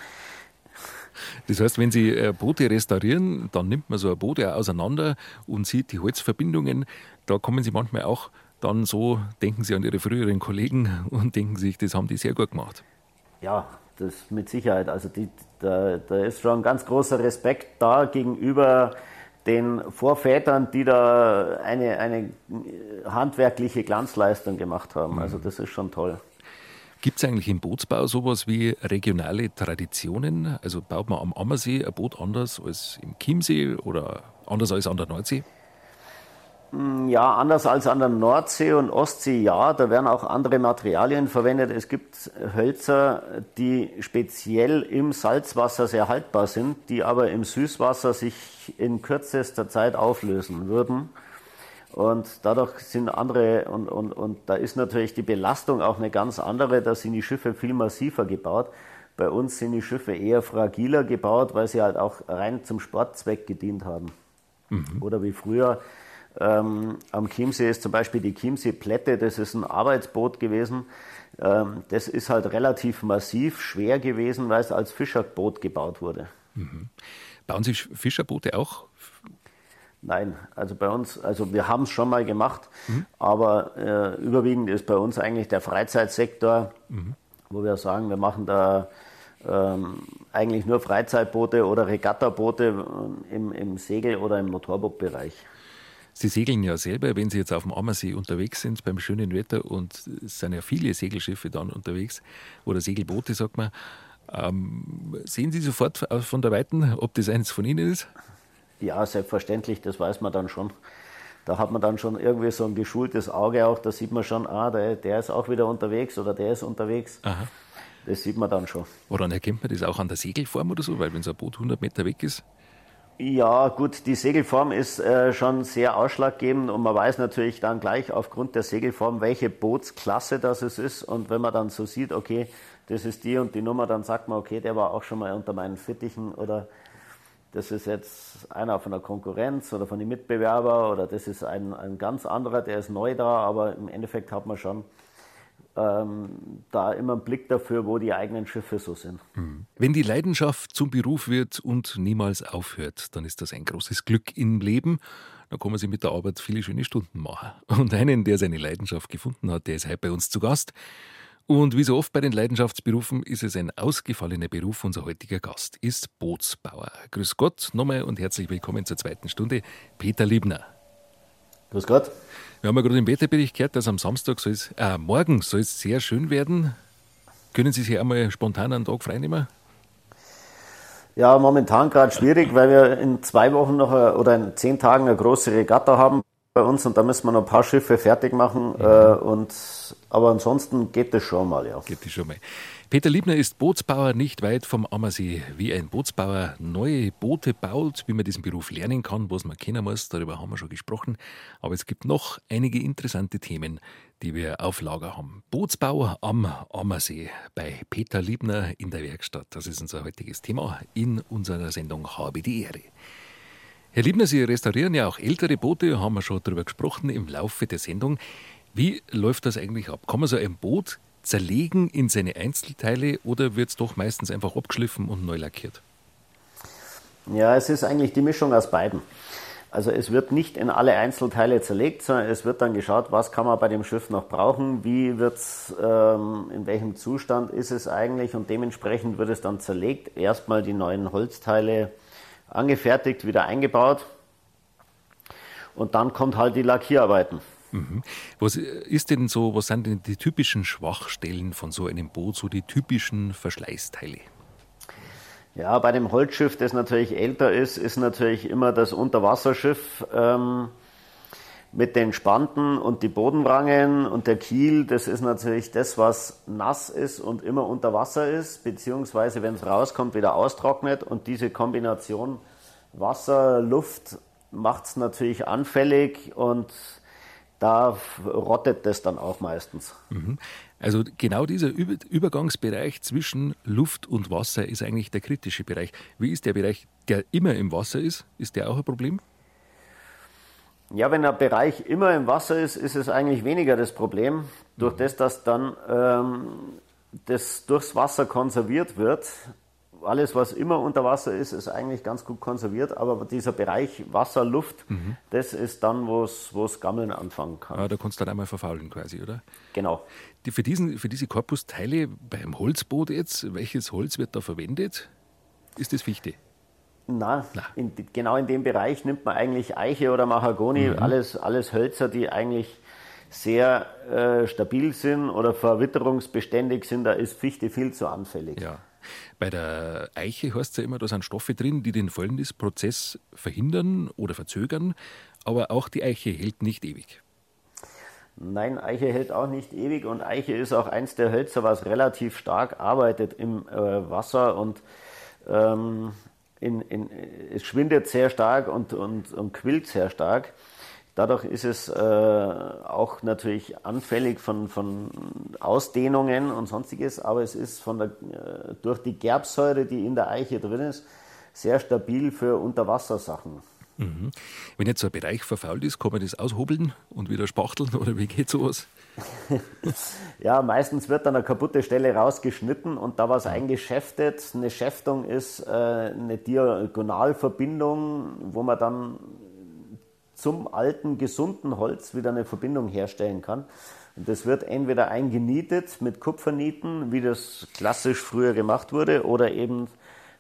Das heißt, wenn Sie äh, Boote restaurieren, dann nimmt man so ein Boot ja auseinander und sieht die Holzverbindungen. Da kommen Sie manchmal auch dann so, denken Sie an Ihre früheren Kollegen und denken sich, das haben die sehr gut gemacht. Ja, das mit Sicherheit. Also die, da, da ist schon ein ganz großer Respekt da gegenüber den Vorvätern, die da eine, eine handwerkliche Glanzleistung gemacht haben. Also das ist schon toll. Gibt es eigentlich im Bootsbau sowas wie regionale Traditionen? Also baut man am Ammersee ein Boot anders als im Chiemsee oder anders als an der Nordsee? Mm, ja, anders als an der Nordsee und Ostsee, ja, da werden auch andere Materialien verwendet. Es gibt Hölzer, die speziell im Salzwasser sehr haltbar sind, die aber im Süßwasser sich in kürzester Zeit auflösen würden. Und dadurch sind andere, und, und, und da ist natürlich die Belastung auch eine ganz andere, da sind die Schiffe viel massiver gebaut. Bei uns sind die Schiffe eher fragiler gebaut, weil sie halt auch rein zum Sportzweck gedient haben. Mhm. Oder wie früher ähm, am Chiemsee ist zum Beispiel die Chiemsee-Plätte, das ist ein Arbeitsboot gewesen. Ähm, das ist halt relativ massiv schwer gewesen, weil es als Fischerboot gebaut wurde. Mhm. Bauen Sie Fischerboote auch? Nein, also bei uns, also wir haben es schon mal gemacht, mhm. aber äh, überwiegend ist bei uns eigentlich der Freizeitsektor, mhm. wo wir sagen, wir machen da ähm, eigentlich nur Freizeitboote oder Regattaboote im, im Segel- oder im Motorbootbereich. Sie segeln ja selber, wenn Sie jetzt auf dem Ammersee unterwegs sind, beim schönen Wetter, und es sind ja viele Segelschiffe dann unterwegs, oder Segelboote, sagt man. Ähm, sehen Sie sofort von der Weiten, ob das eins von Ihnen ist? Ja, selbstverständlich, das weiß man dann schon. Da hat man dann schon irgendwie so ein geschultes Auge auch, da sieht man schon, ah, der, der ist auch wieder unterwegs oder der ist unterwegs. Aha. Das sieht man dann schon. Woran erkennt man das auch an der Segelform oder so? Weil wenn so ein Boot 100 Meter weg ist, ja, gut, die Segelform ist äh, schon sehr ausschlaggebend und man weiß natürlich dann gleich aufgrund der Segelform, welche Bootsklasse das es ist. Und wenn man dann so sieht, okay, das ist die und die Nummer, dann sagt man, okay, der war auch schon mal unter meinen Fittichen oder das ist jetzt einer von der Konkurrenz oder von den Mitbewerbern oder das ist ein, ein ganz anderer, der ist neu da, aber im Endeffekt hat man schon ähm, da immer einen Blick dafür, wo die eigenen Schiffe so sind. Mhm. Wenn die Leidenschaft zum Beruf wird und niemals aufhört, dann ist das ein großes Glück im Leben. Dann kann man sich mit der Arbeit viele schöne Stunden machen. Und einen, der seine Leidenschaft gefunden hat, der ist heute bei uns zu Gast. Und wie so oft bei den Leidenschaftsberufen ist es ein ausgefallener Beruf. Unser heutiger Gast ist Bootsbauer. Grüß Gott nochmal und herzlich willkommen zur zweiten Stunde, Peter Liebner. Grüß Gott. Wir haben ja gerade im Wetterbericht gehört, dass am Samstag soll es, äh, morgen soll es sehr schön werden. Können Sie sich einmal spontan einen Tag freinehmen? Ja, momentan gerade schwierig, weil wir in zwei Wochen noch eine, oder in zehn Tagen eine große Regatta haben. bei uns und da müssen wir noch ein paar Schiffe fertig machen. Mhm. Äh, und, aber ansonsten geht das schon mal, ja. Geht das schon mal. Peter Liebner ist Bootsbauer nicht weit vom Ammersee. Wie ein Bootsbauer neue Boote baut, wie man diesen Beruf lernen kann, was man kennen muss, darüber haben wir schon gesprochen. Aber es gibt noch einige interessante Themen, die wir auf Lager haben. Bootsbauer am Ammersee bei Peter Liebner in der Werkstatt. Das ist unser heutiges Thema in unserer Sendung Habe die Ehre. Herr Liebner, Sie restaurieren ja auch ältere Boote, haben wir schon darüber gesprochen im Laufe der Sendung. Wie läuft das eigentlich ab? Kann man so ein Boot zerlegen in seine Einzelteile oder wird es doch meistens einfach abgeschliffen und neu lackiert? Ja, es ist eigentlich die Mischung aus beiden. Also es wird nicht in alle Einzelteile zerlegt, sondern es wird dann geschaut, was kann man bei dem Schiff noch brauchen, wie wird es, ähm, in welchem Zustand ist es eigentlich und dementsprechend wird es dann zerlegt. Erstmal die neuen Holzteile angefertigt, wieder eingebaut und dann kommt halt die Lackierarbeiten. Mhm. Was ist denn so, was sind denn die typischen Schwachstellen von so einem Boot, so die typischen Verschleißteile? Ja, bei dem Holzschiff, das natürlich älter ist, ist natürlich immer das Unterwasserschiff ähm, mit den Spanten und die Bodenrangen und der Kiel. Das ist natürlich das, was nass ist und immer unter Wasser ist, beziehungsweise wenn es rauskommt, wieder austrocknet. Und diese Kombination Wasser, Luft macht es natürlich anfällig und da rottet das dann auch meistens. Mhm. Also genau dieser Übergangsbereich zwischen Luft und Wasser ist eigentlich der kritische Bereich. Wie ist der Bereich, der immer im Wasser ist? Ist der auch ein Problem? Ja, wenn der Bereich immer im Wasser ist, ist es eigentlich weniger das Problem. Durch mhm. das, dass dann ähm, das durchs Wasser konserviert wird, alles, was immer unter Wasser ist, ist eigentlich ganz gut konserviert, aber dieser Bereich Wasser, Luft, mhm. das ist dann, wo es Gammeln anfangen kann. Ah, da kannst du dann einmal verfaulen quasi, oder? Genau. Die, für, diesen, für diese Korpusteile beim Holzboot jetzt, welches Holz wird da verwendet? Ist das Fichte? Na, in, genau in dem Bereich nimmt man eigentlich Eiche oder Mahagoni, mhm. alles, alles Hölzer, die eigentlich sehr äh, stabil sind oder verwitterungsbeständig sind, da ist Fichte viel zu anfällig. Ja. Bei der Eiche heißt es ja immer, da sind Stoffe drin, die den Fäulnisprozess verhindern oder verzögern, aber auch die Eiche hält nicht ewig. Nein, Eiche hält auch nicht ewig und Eiche ist auch eins der Hölzer, was relativ stark arbeitet im äh, Wasser und ähm, in, in, es schwindet sehr stark und, und, und quillt sehr stark. Dadurch ist es äh, auch natürlich anfällig von, von Ausdehnungen und sonstiges, aber es ist von der, äh, durch die Gerbsäure, die in der Eiche drin ist, sehr stabil für Unterwassersachen. Mhm. Wenn jetzt so ein Bereich verfault ist, kann man das aushobeln und wieder spachteln oder wie geht sowas? ja, meistens wird dann eine kaputte Stelle rausgeschnitten und da was eingeschäftet. Eine Schäftung ist äh, eine Diagonalverbindung, wo man dann zum alten, gesunden Holz wieder eine Verbindung herstellen kann. Und das wird entweder eingenietet mit Kupfernieten, wie das klassisch früher gemacht wurde, oder eben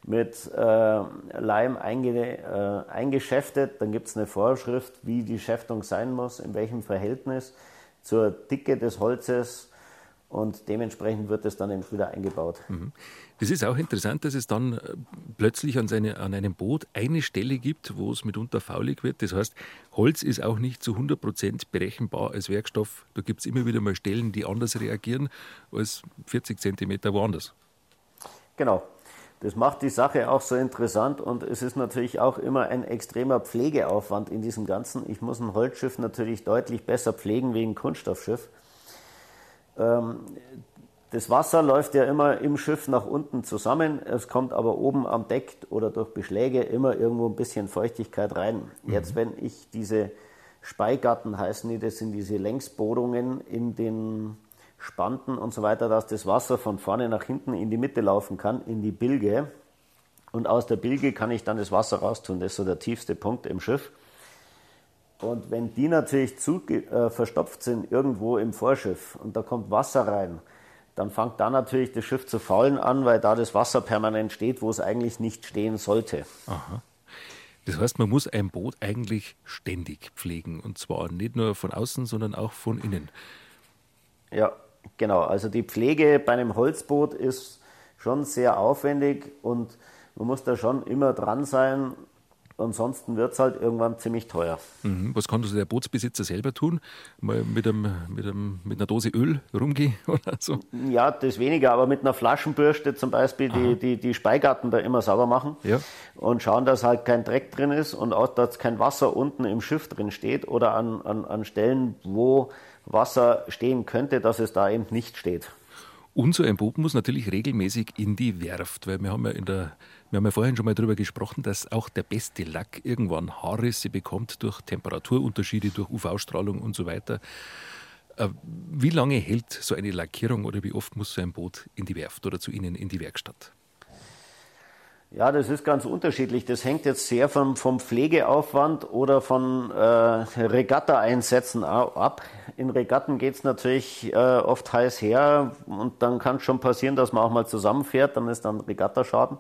mit äh, Leim einge, äh, eingeschäftet. Dann gibt es eine Vorschrift, wie die Schäftung sein muss, in welchem Verhältnis zur Dicke des Holzes und dementsprechend wird es dann eben wieder eingebaut. Mhm. Das ist auch interessant, dass es dann äh, plötzlich an, seine, an einem Boot eine Stelle gibt, wo es mitunter faulig wird. Das heißt, Holz ist auch nicht zu 100 Prozent berechenbar als Werkstoff. Da gibt es immer wieder mal Stellen, die anders reagieren als 40 Zentimeter woanders. Genau. Das macht die Sache auch so interessant und es ist natürlich auch immer ein extremer Pflegeaufwand in diesem Ganzen. Ich muss ein Holzschiff natürlich deutlich besser pflegen wie ein Kunststoffschiff. Ähm, das Wasser läuft ja immer im Schiff nach unten zusammen. Es kommt aber oben am Deck oder durch Beschläge immer irgendwo ein bisschen Feuchtigkeit rein. Mhm. Jetzt, wenn ich diese Speigatten heißen die, das sind diese Längsbohrungen in den Spanten und so weiter, dass das Wasser von vorne nach hinten in die Mitte laufen kann, in die Bilge. Und aus der Bilge kann ich dann das Wasser raustun. Das ist so der tiefste Punkt im Schiff. Und wenn die natürlich zu äh, verstopft sind irgendwo im Vorschiff und da kommt Wasser rein, dann fängt da natürlich das Schiff zu faulen an, weil da das Wasser permanent steht, wo es eigentlich nicht stehen sollte. Aha. Das heißt, man muss ein Boot eigentlich ständig pflegen und zwar nicht nur von außen, sondern auch von innen. Ja, genau. Also die Pflege bei einem Holzboot ist schon sehr aufwendig und man muss da schon immer dran sein ansonsten wird es halt irgendwann ziemlich teuer. Mhm. Was kann also der Bootsbesitzer selber tun? Mal mit, einem, mit, einem, mit einer Dose Öl rumgehen oder so? Ja, das weniger, aber mit einer Flaschenbürste zum Beispiel die, die, die Speigarten da immer sauber machen ja. und schauen, dass halt kein Dreck drin ist und auch, dass kein Wasser unten im Schiff drin steht oder an, an, an Stellen, wo Wasser stehen könnte, dass es da eben nicht steht. Und so ein Boot muss natürlich regelmäßig in die Werft, weil wir haben ja in der wir haben ja vorhin schon mal darüber gesprochen, dass auch der beste Lack irgendwann Haarrisse bekommt durch Temperaturunterschiede, durch UV-Strahlung und so weiter. Äh, wie lange hält so eine Lackierung oder wie oft muss so ein Boot in die Werft oder zu Ihnen in die Werkstatt? Ja, das ist ganz unterschiedlich. Das hängt jetzt sehr vom, vom Pflegeaufwand oder von äh, Regatta-Einsätzen ab. In Regatten geht es natürlich äh, oft heiß her und dann kann es schon passieren, dass man auch mal zusammenfährt, dann ist dann Regattaschaden.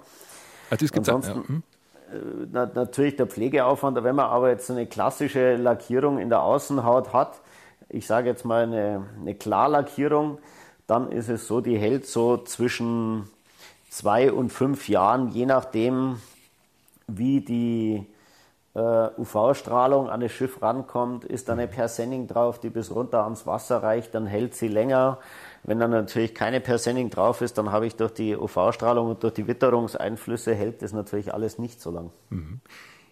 Ah, das gibt's Ansonsten, auch, ja. hm? Na, natürlich der Pflegeaufwand, wenn man aber jetzt eine klassische Lackierung in der Außenhaut hat, ich sage jetzt mal eine, eine Klarlackierung, dann ist es so, die hält so zwischen zwei und fünf Jahren, je nachdem, wie die UV-Strahlung an das Schiff rankommt, ist da eine Persenning drauf, die bis runter ans Wasser reicht, dann hält sie länger. Wenn dann natürlich keine Persenning drauf ist, dann habe ich durch die UV-Strahlung und durch die Witterungseinflüsse hält das natürlich alles nicht so lang. Mhm.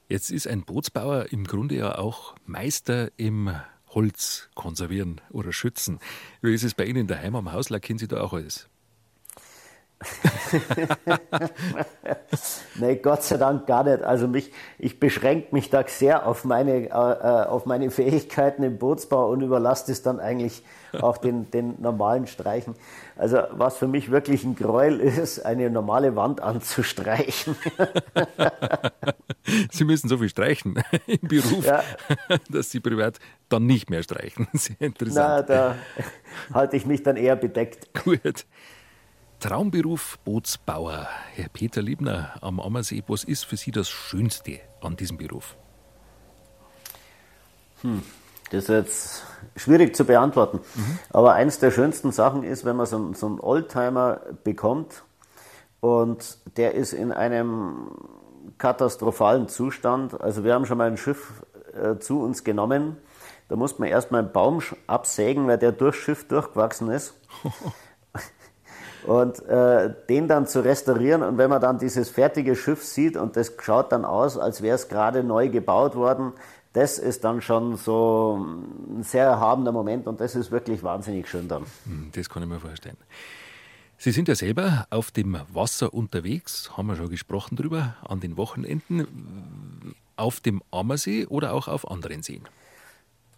Jetzt ist ein Bootsbauer im Grunde ja auch Meister im Holz konservieren oder schützen. Wie ist es bei Ihnen daheim am Haus? Lackieren Sie da auch alles? nee, Gott sei Dank gar nicht. Also mich, ich beschränke mich da sehr auf meine, äh, äh, auf meine Fähigkeiten im Bootsbau und überlasse das dann eigentlich auch den, den normalen Streichen. Also was für mich wirklich ein Gräuel ist, eine normale Wand anzustreichen. Sie müssen so viel streichen im Beruf, ja. dass Sie privat dann nicht mehr streichen. Sehr interessant. Na, da halte ich mich dann eher bedeckt. Gut. Traumberuf Bootsbauer. Herr Peter Liebner am Ammersee, was ist für Sie das Schönste an diesem Beruf? Hm, das ist jetzt schwierig zu beantworten. Mhm. Aber eins der schönsten Sachen ist, wenn man so, so einen Oldtimer bekommt und der ist in einem katastrophalen Zustand. Also wir haben schon mal ein Schiff äh, zu uns genommen. Da musste man erstmal einen Baum absägen, weil der durchs Schiff durchgewachsen ist. Und äh, den dann zu restaurieren und wenn man dann dieses fertige Schiff sieht und das schaut dann aus, als wäre es gerade neu gebaut worden, das ist dann schon so ein sehr erhabener Moment und das ist wirklich wahnsinnig schön dann. Hm, das kann ich mir vorstellen. Sie sind ja selber auf dem Wasser unterwegs, haben wir schon gesprochen drüber, an den Wochenenden, auf dem Ammersee oder auch auf anderen Seen?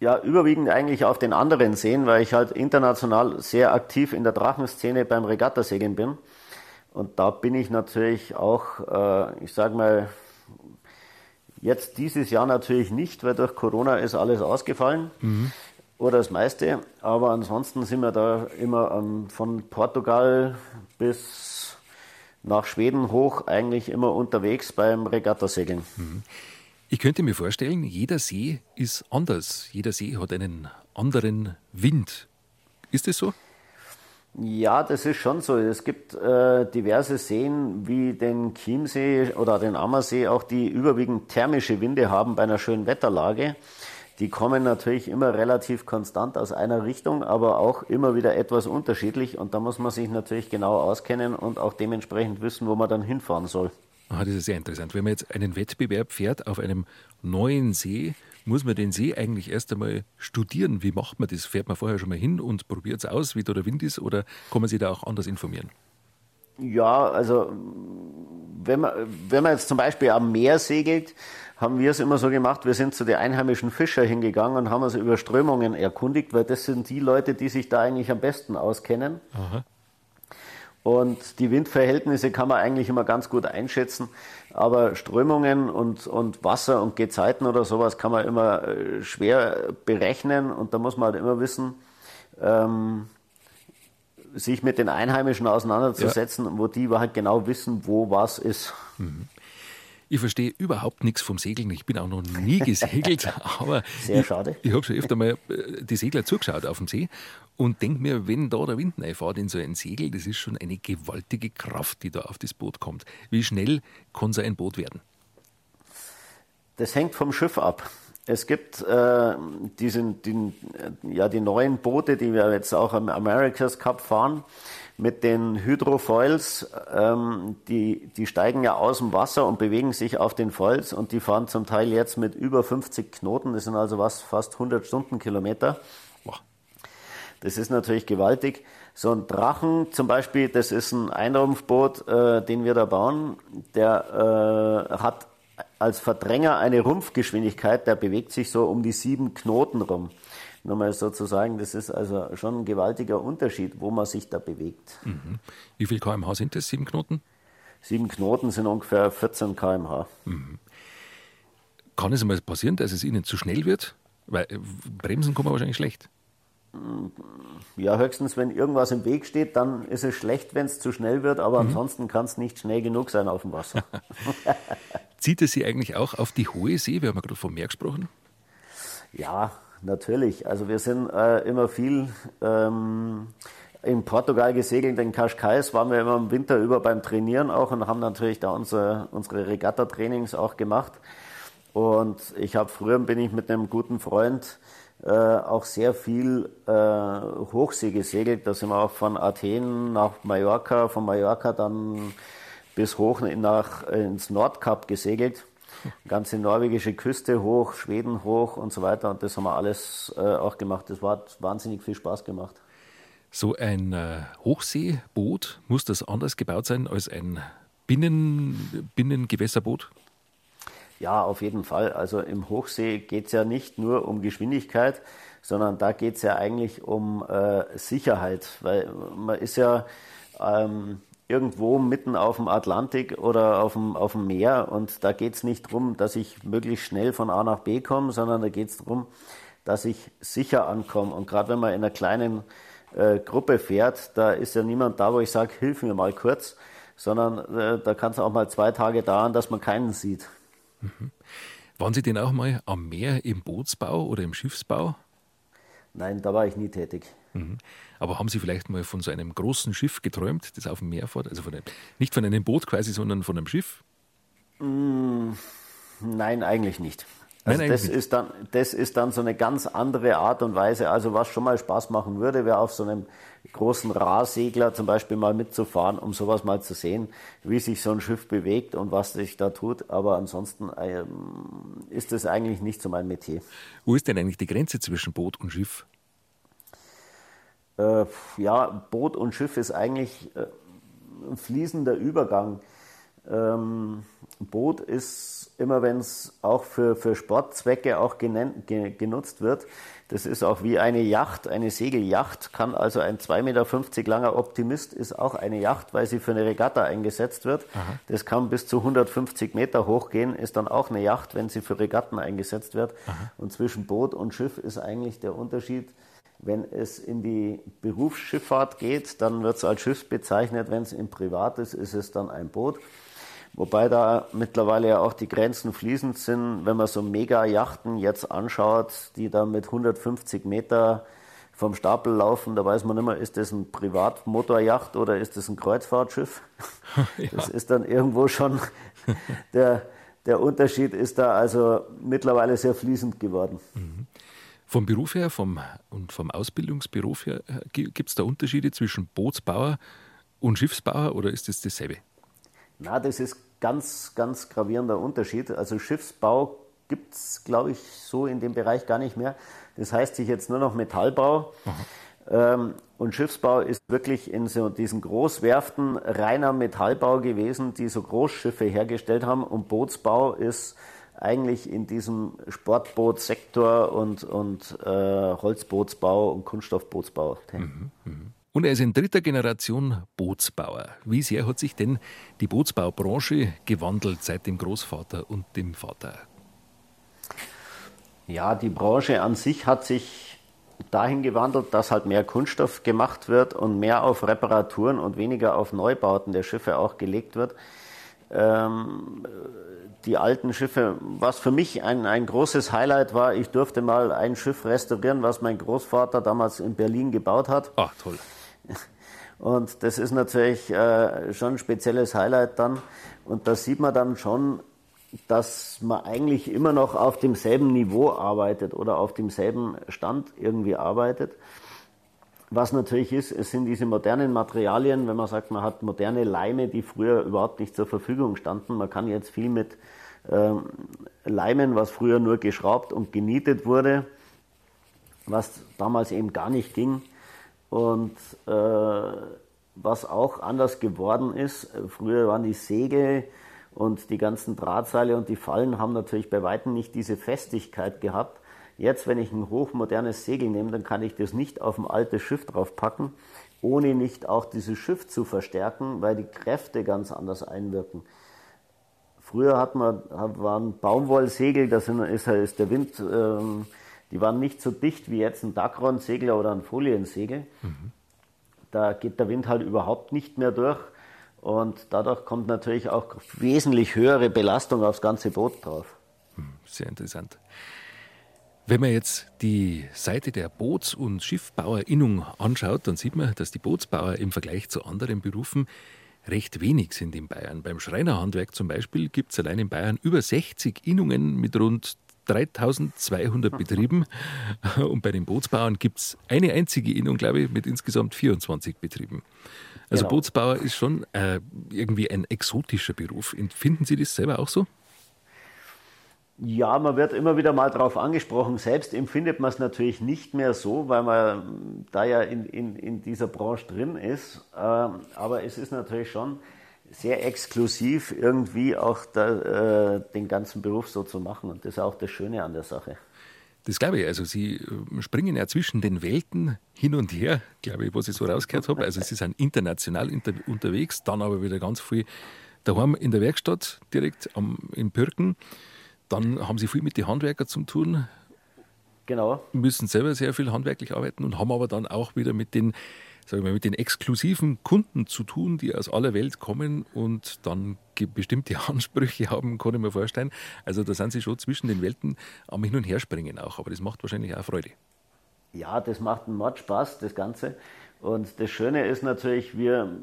Ja, überwiegend eigentlich auf den anderen Seen, weil ich halt international sehr aktiv in der Drachenszene beim Regattasegeln bin. Und da bin ich natürlich auch, äh, ich sage mal, jetzt dieses Jahr natürlich nicht, weil durch Corona ist alles ausgefallen. Mhm. Oder das meiste. Aber ansonsten sind wir da immer ähm, von Portugal bis nach Schweden hoch eigentlich immer unterwegs beim Regattasegeln. Mhm. Ich könnte mir vorstellen, jeder See ist anders. Jeder See hat einen anderen Wind. Ist es so? Ja, das ist schon so. Es gibt äh, diverse Seen wie den Chiemsee oder den Ammersee, auch die überwiegend thermische Winde haben bei einer schönen Wetterlage. Die kommen natürlich immer relativ konstant aus einer Richtung, aber auch immer wieder etwas unterschiedlich. Und da muss man sich natürlich genau auskennen und auch dementsprechend wissen, wo man dann hinfahren soll. Aha, das ist sehr interessant. Wenn man jetzt einen Wettbewerb fährt auf einem neuen See, muss man den See eigentlich erst einmal studieren. Wie macht man das? Fährt man vorher schon mal hin und probiert es aus, wie da der Wind ist, oder kann man sich da auch anders informieren? Ja, also wenn man, wenn man jetzt zum Beispiel am Meer segelt, haben wir es immer so gemacht, wir sind zu den einheimischen Fischer hingegangen und haben uns über Strömungen erkundigt, weil das sind die Leute, die sich da eigentlich am besten auskennen. Aha. Und die Windverhältnisse kann man eigentlich immer ganz gut einschätzen. Aber Strömungen und, und Wasser und Gezeiten oder sowas kann man immer äh, schwer berechnen. Und da muss man halt immer wissen, ähm, sich mit den Einheimischen auseinanderzusetzen, ja. wo die halt genau wissen, wo was ist. Mhm. Ich verstehe überhaupt nichts vom Segeln. Ich bin auch noch nie gesegelt, aber Sehr schade. ich, ich habe schon öfter mal äh, die Segler zugeschaut auf dem See und denke mir, wenn da der Wind reinfährt in so ein Segel, das ist schon eine gewaltige Kraft, die da auf das Boot kommt. Wie schnell kann so ein Boot werden? Das hängt vom Schiff ab. Es gibt äh, diesen, die, ja, die neuen Boote, die wir jetzt auch am America's Cup fahren, mit den Hydrofoils. Ähm, die, die steigen ja aus dem Wasser und bewegen sich auf den Foils und die fahren zum Teil jetzt mit über 50 Knoten. Das sind also was, fast 100 Stundenkilometer. Das ist natürlich gewaltig. So ein Drachen zum Beispiel, das ist ein Einrumpfboot, äh, den wir da bauen. Der äh, hat als Verdränger eine Rumpfgeschwindigkeit, der bewegt sich so um die sieben Knoten rum. Nochmal sozusagen, das ist also schon ein gewaltiger Unterschied, wo man sich da bewegt. Mhm. Wie viel kmh sind das, sieben Knoten? Sieben Knoten sind ungefähr 14 kmh. Mhm. Kann es mal passieren, dass es Ihnen zu schnell wird? Weil äh, bremsen kann man wahrscheinlich schlecht. Ja, höchstens, wenn irgendwas im Weg steht, dann ist es schlecht, wenn es zu schnell wird, aber mhm. ansonsten kann es nicht schnell genug sein auf dem Wasser. Zieht es Sie eigentlich auch auf die hohe See? Wir haben ja gerade vom Meer gesprochen. Ja, natürlich. Also wir sind äh, immer viel ähm, in Portugal gesegelt, in Cascais waren wir immer im Winter über beim Trainieren auch und haben natürlich da unsere, unsere Regatta-Trainings auch gemacht. Und ich habe früher bin ich mit einem guten Freund äh, auch sehr viel äh, Hochsee gesegelt. Da sind wir auch von Athen nach Mallorca, von Mallorca dann bis hoch nach, ins Nordkap gesegelt. Ganze norwegische Küste hoch, Schweden hoch und so weiter. Und das haben wir alles äh, auch gemacht. Das hat wahnsinnig viel Spaß gemacht. So ein äh, Hochseeboot, muss das anders gebaut sein als ein Binnen, Binnengewässerboot? Ja, auf jeden Fall. Also im Hochsee geht es ja nicht nur um Geschwindigkeit, sondern da geht es ja eigentlich um äh, Sicherheit, weil man ist ja ähm, irgendwo mitten auf dem Atlantik oder auf dem, auf dem Meer und da geht es nicht darum, dass ich möglichst schnell von A nach B komme, sondern da geht es darum, dass ich sicher ankomme. Und gerade wenn man in einer kleinen äh, Gruppe fährt, da ist ja niemand da, wo ich sage, hilf mir mal kurz, sondern äh, da kann es auch mal zwei Tage dauern, dass man keinen sieht. Mhm. Waren Sie denn auch mal am Meer im Bootsbau oder im Schiffsbau? Nein, da war ich nie tätig. Mhm. Aber haben Sie vielleicht mal von so einem großen Schiff geträumt, das auf dem Meer fährt? Also von einem, nicht von einem Boot quasi, sondern von einem Schiff? Mm, nein, eigentlich nicht. Also Nein, das, ist dann, das ist dann so eine ganz andere Art und Weise. Also was schon mal Spaß machen würde, wäre auf so einem großen Rahsegler zum Beispiel mal mitzufahren, um sowas mal zu sehen, wie sich so ein Schiff bewegt und was sich da tut. Aber ansonsten ähm, ist das eigentlich nicht so mein Metier. Wo ist denn eigentlich die Grenze zwischen Boot und Schiff? Äh, ja, Boot und Schiff ist eigentlich äh, ein fließender Übergang. Ähm, Boot ist immer, wenn es auch für, für Sportzwecke auch genannt, ge, genutzt wird, das ist auch wie eine Yacht, eine Segelyacht, kann also ein 2,50 Meter langer Optimist ist auch eine Yacht, weil sie für eine Regatta eingesetzt wird. Aha. Das kann bis zu 150 Meter hochgehen, ist dann auch eine Yacht, wenn sie für Regatten eingesetzt wird. Aha. Und zwischen Boot und Schiff ist eigentlich der Unterschied, wenn es in die Berufsschifffahrt geht, dann wird es als Schiff bezeichnet. Wenn es im Privat ist, ist es dann ein Boot. Wobei da mittlerweile ja auch die Grenzen fließend sind, wenn man so Mega-Yachten jetzt anschaut, die da mit 150 Meter vom Stapel laufen, da weiß man immer, ist das ein Privatmotorjacht oder ist das ein Kreuzfahrtschiff? ja. Das ist dann irgendwo schon, der, der Unterschied ist da also mittlerweile sehr fließend geworden. Mhm. Vom Beruf her vom, und vom Ausbildungsberuf her, äh, gibt es da Unterschiede zwischen Bootsbauer und Schiffsbauer oder ist das dasselbe? Na, das ist ganz, ganz gravierender Unterschied. Also Schiffsbau gibt es, glaube ich, so in dem Bereich gar nicht mehr. Das heißt sich jetzt nur noch Metallbau. Ähm, und Schiffsbau ist wirklich in so diesen Großwerften reiner Metallbau gewesen, die so Großschiffe hergestellt haben. Und Bootsbau ist eigentlich in diesem Sportbootsektor und, und äh, Holzbootsbau und Kunststoffbootsbau. Mhm, mh. Und er ist in dritter Generation Bootsbauer. Wie sehr hat sich denn die Bootsbaubranche gewandelt seit dem Großvater und dem Vater? Ja, die Branche an sich hat sich dahin gewandelt, dass halt mehr Kunststoff gemacht wird und mehr auf Reparaturen und weniger auf Neubauten der Schiffe auch gelegt wird. Ähm, die alten Schiffe, was für mich ein, ein großes Highlight war, ich durfte mal ein Schiff restaurieren, was mein Großvater damals in Berlin gebaut hat. Ach, toll. Und das ist natürlich äh, schon ein spezielles Highlight dann. Und da sieht man dann schon, dass man eigentlich immer noch auf demselben Niveau arbeitet oder auf demselben Stand irgendwie arbeitet. Was natürlich ist, es sind diese modernen Materialien, wenn man sagt, man hat moderne Leime, die früher überhaupt nicht zur Verfügung standen. Man kann jetzt viel mit ähm, Leimen, was früher nur geschraubt und genietet wurde, was damals eben gar nicht ging. Und äh, was auch anders geworden ist, früher waren die Säge und die ganzen Drahtseile und die Fallen haben natürlich bei weitem nicht diese Festigkeit gehabt. Jetzt, wenn ich ein hochmodernes Segel nehme, dann kann ich das nicht auf ein altes Schiff draufpacken, ohne nicht auch dieses Schiff zu verstärken, weil die Kräfte ganz anders einwirken. Früher hat man, waren Baumwollsegel, da ist, ist der Wind, ähm, die waren nicht so dicht wie jetzt ein Dacron-Segel oder ein Foliensegel. Mhm. Da geht der Wind halt überhaupt nicht mehr durch. Und dadurch kommt natürlich auch wesentlich höhere Belastung aufs ganze Boot drauf. Hm, sehr interessant. Wenn man jetzt die Seite der Boots- und Schiffbauerinnung anschaut, dann sieht man, dass die Bootsbauer im Vergleich zu anderen Berufen recht wenig sind in Bayern. Beim Schreinerhandwerk zum Beispiel gibt es allein in Bayern über 60 Innungen mit rund 3200 Betrieben. Und bei den Bootsbauern gibt es eine einzige Innung, glaube ich, mit insgesamt 24 Betrieben. Also genau. Bootsbauer ist schon äh, irgendwie ein exotischer Beruf. Finden Sie das selber auch so? Ja, man wird immer wieder mal darauf angesprochen. Selbst empfindet man es natürlich nicht mehr so, weil man da ja in, in, in dieser Branche drin ist. Ähm, aber es ist natürlich schon sehr exklusiv, irgendwie auch da, äh, den ganzen Beruf so zu machen. Und das ist auch das Schöne an der Sache. Das glaube ich. Also Sie äh, springen ja zwischen den Welten hin und her, glaube ich, was ich so rausgehört habe. Also Sie sind international inter unterwegs, dann aber wieder ganz viel daheim in der Werkstatt, direkt am, in Pirken. Dann haben Sie viel mit den Handwerkern zu tun. Genau. Müssen selber sehr viel handwerklich arbeiten und haben aber dann auch wieder mit den sagen wir, mit den exklusiven Kunden zu tun, die aus aller Welt kommen und dann bestimmte Ansprüche haben, kann ich mir vorstellen. Also da sind sie schon zwischen den Welten am Hin- und Herspringen auch, aber das macht wahrscheinlich auch Freude. Ja, das macht einen Mord Spaß, das Ganze. Und das Schöne ist natürlich, wir,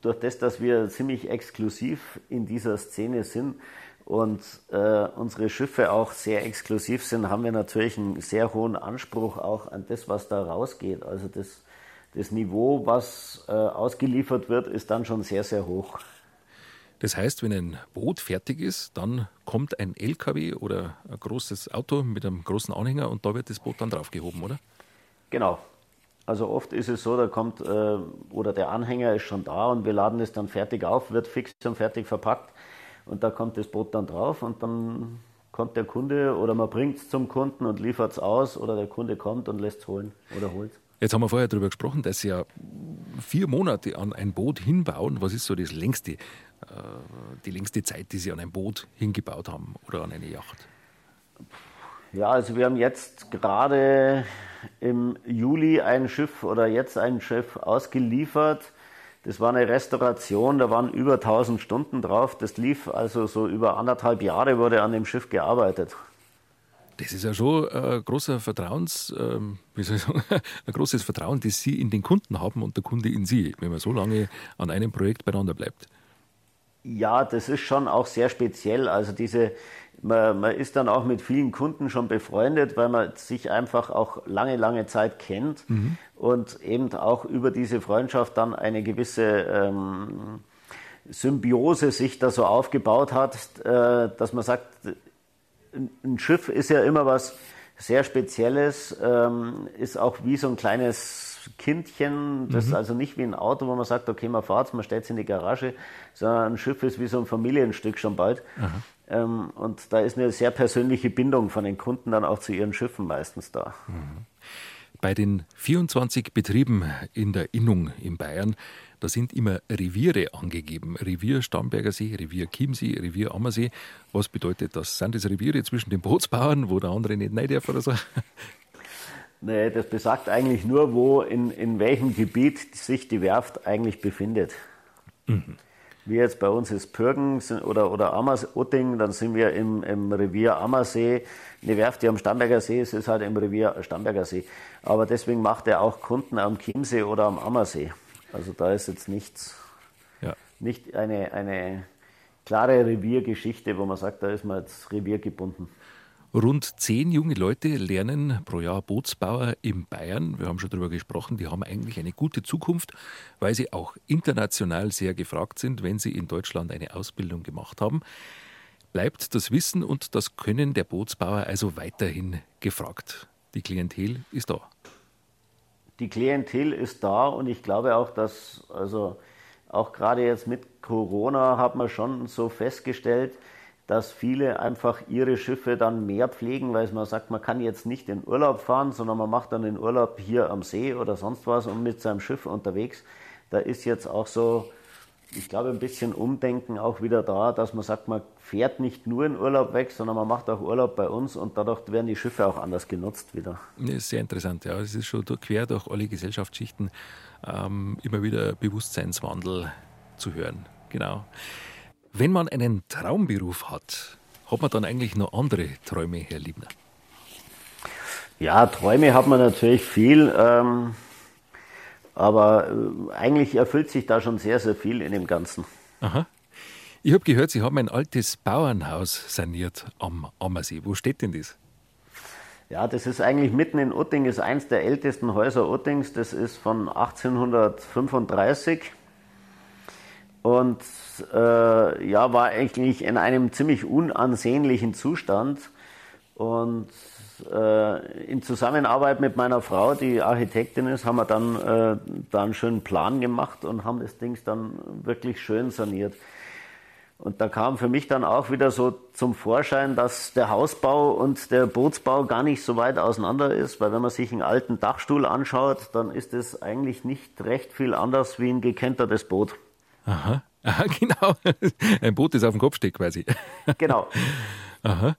durch das, dass wir ziemlich exklusiv in dieser Szene sind und äh, unsere Schiffe auch sehr exklusiv sind, haben wir natürlich einen sehr hohen Anspruch auch an das, was da rausgeht. Also das das Niveau, was äh, ausgeliefert wird, ist dann schon sehr, sehr hoch. Das heißt, wenn ein Boot fertig ist, dann kommt ein LKW oder ein großes Auto mit einem großen Anhänger und da wird das Boot dann draufgehoben, oder? Genau. Also oft ist es so, da kommt äh, oder der Anhänger ist schon da und wir laden es dann fertig auf, wird fix und fertig verpackt und da kommt das Boot dann drauf und dann kommt der Kunde oder man bringt es zum Kunden und liefert es aus oder der Kunde kommt und lässt es holen oder holt es. Jetzt haben wir vorher darüber gesprochen, dass Sie ja vier Monate an ein Boot hinbauen. Was ist so das längste, äh, die längste Zeit, die Sie an ein Boot hingebaut haben oder an eine Yacht? Ja, also wir haben jetzt gerade im Juli ein Schiff oder jetzt ein Schiff ausgeliefert. Das war eine Restauration, da waren über 1000 Stunden drauf. Das lief also so über anderthalb Jahre wurde an dem Schiff gearbeitet. Das ist ja schon ein großer Vertrauens, ähm, wie soll ich sagen, ein großes Vertrauen, das Sie in den Kunden haben und der Kunde in Sie, wenn man so lange an einem Projekt beieinander bleibt. Ja, das ist schon auch sehr speziell. Also diese, man, man ist dann auch mit vielen Kunden schon befreundet, weil man sich einfach auch lange, lange Zeit kennt mhm. und eben auch über diese Freundschaft dann eine gewisse ähm, Symbiose sich da so aufgebaut hat, äh, dass man sagt, ein Schiff ist ja immer was sehr Spezielles, ähm, ist auch wie so ein kleines Kindchen, das mhm. also nicht wie ein Auto, wo man sagt, okay, man fahrt man stellt es in die Garage, sondern ein Schiff ist wie so ein Familienstück schon bald. Ähm, und da ist eine sehr persönliche Bindung von den Kunden dann auch zu ihren Schiffen meistens da. Mhm. Bei den 24 Betrieben in der Innung in Bayern da sind immer Reviere angegeben. Revier Starnberger See, Revier Chiemsee, Revier Ammersee. Was bedeutet das? Sind das Reviere zwischen den Bootsbauern, wo der andere nicht rein darf oder so? Nee, das besagt eigentlich nur, wo in, in welchem Gebiet sich die Werft eigentlich befindet. Mhm. Wie jetzt bei uns ist Pürgen oder, oder Ammers, Otting, dann sind wir im, im Revier Ammersee. Eine Werft, die am Starnberger See ist, ist halt im Revier Starnberger See. Aber deswegen macht er auch Kunden am Chiemsee oder am Ammersee. Also da ist jetzt nichts, ja. nicht eine, eine klare Reviergeschichte, wo man sagt, da ist man jetzt reviergebunden. Rund zehn junge Leute lernen pro Jahr Bootsbauer in Bayern. Wir haben schon darüber gesprochen, die haben eigentlich eine gute Zukunft, weil sie auch international sehr gefragt sind, wenn sie in Deutschland eine Ausbildung gemacht haben. Bleibt das Wissen und das Können der Bootsbauer also weiterhin gefragt. Die Klientel ist da. Die Klientel ist da und ich glaube auch, dass, also auch gerade jetzt mit Corona hat man schon so festgestellt, dass viele einfach ihre Schiffe dann mehr pflegen, weil man sagt, man kann jetzt nicht in Urlaub fahren, sondern man macht dann den Urlaub hier am See oder sonst was und mit seinem Schiff unterwegs. Da ist jetzt auch so, ich glaube, ein bisschen Umdenken auch wieder da, dass man sagt, man fährt nicht nur in Urlaub weg, sondern man macht auch Urlaub bei uns und dadurch werden die Schiffe auch anders genutzt wieder. Das ist sehr interessant, ja. Es ist schon quer durch alle Gesellschaftsschichten ähm, immer wieder Bewusstseinswandel zu hören. Genau. Wenn man einen Traumberuf hat, hat man dann eigentlich noch andere Träume, Herr Liebner? Ja, Träume hat man natürlich viel, ähm, aber äh, eigentlich erfüllt sich da schon sehr, sehr viel in dem Ganzen. Aha. Ich habe gehört, Sie haben ein altes Bauernhaus saniert am Ammersee. Wo steht denn das? Ja, das ist eigentlich mitten in Utting, ist eins der ältesten Häuser Uttings. Das ist von 1835 und äh, ja, war eigentlich in einem ziemlich unansehnlichen Zustand. Und äh, in Zusammenarbeit mit meiner Frau, die Architektin ist, haben wir dann äh, da einen schönen Plan gemacht und haben das Ding dann wirklich schön saniert. Und da kam für mich dann auch wieder so zum Vorschein, dass der Hausbau und der Bootsbau gar nicht so weit auseinander ist, weil wenn man sich einen alten Dachstuhl anschaut, dann ist es eigentlich nicht recht viel anders wie ein gekentertes Boot. Aha. Aha, genau. Ein Boot, das auf dem Kopf steht quasi. Genau. Aha.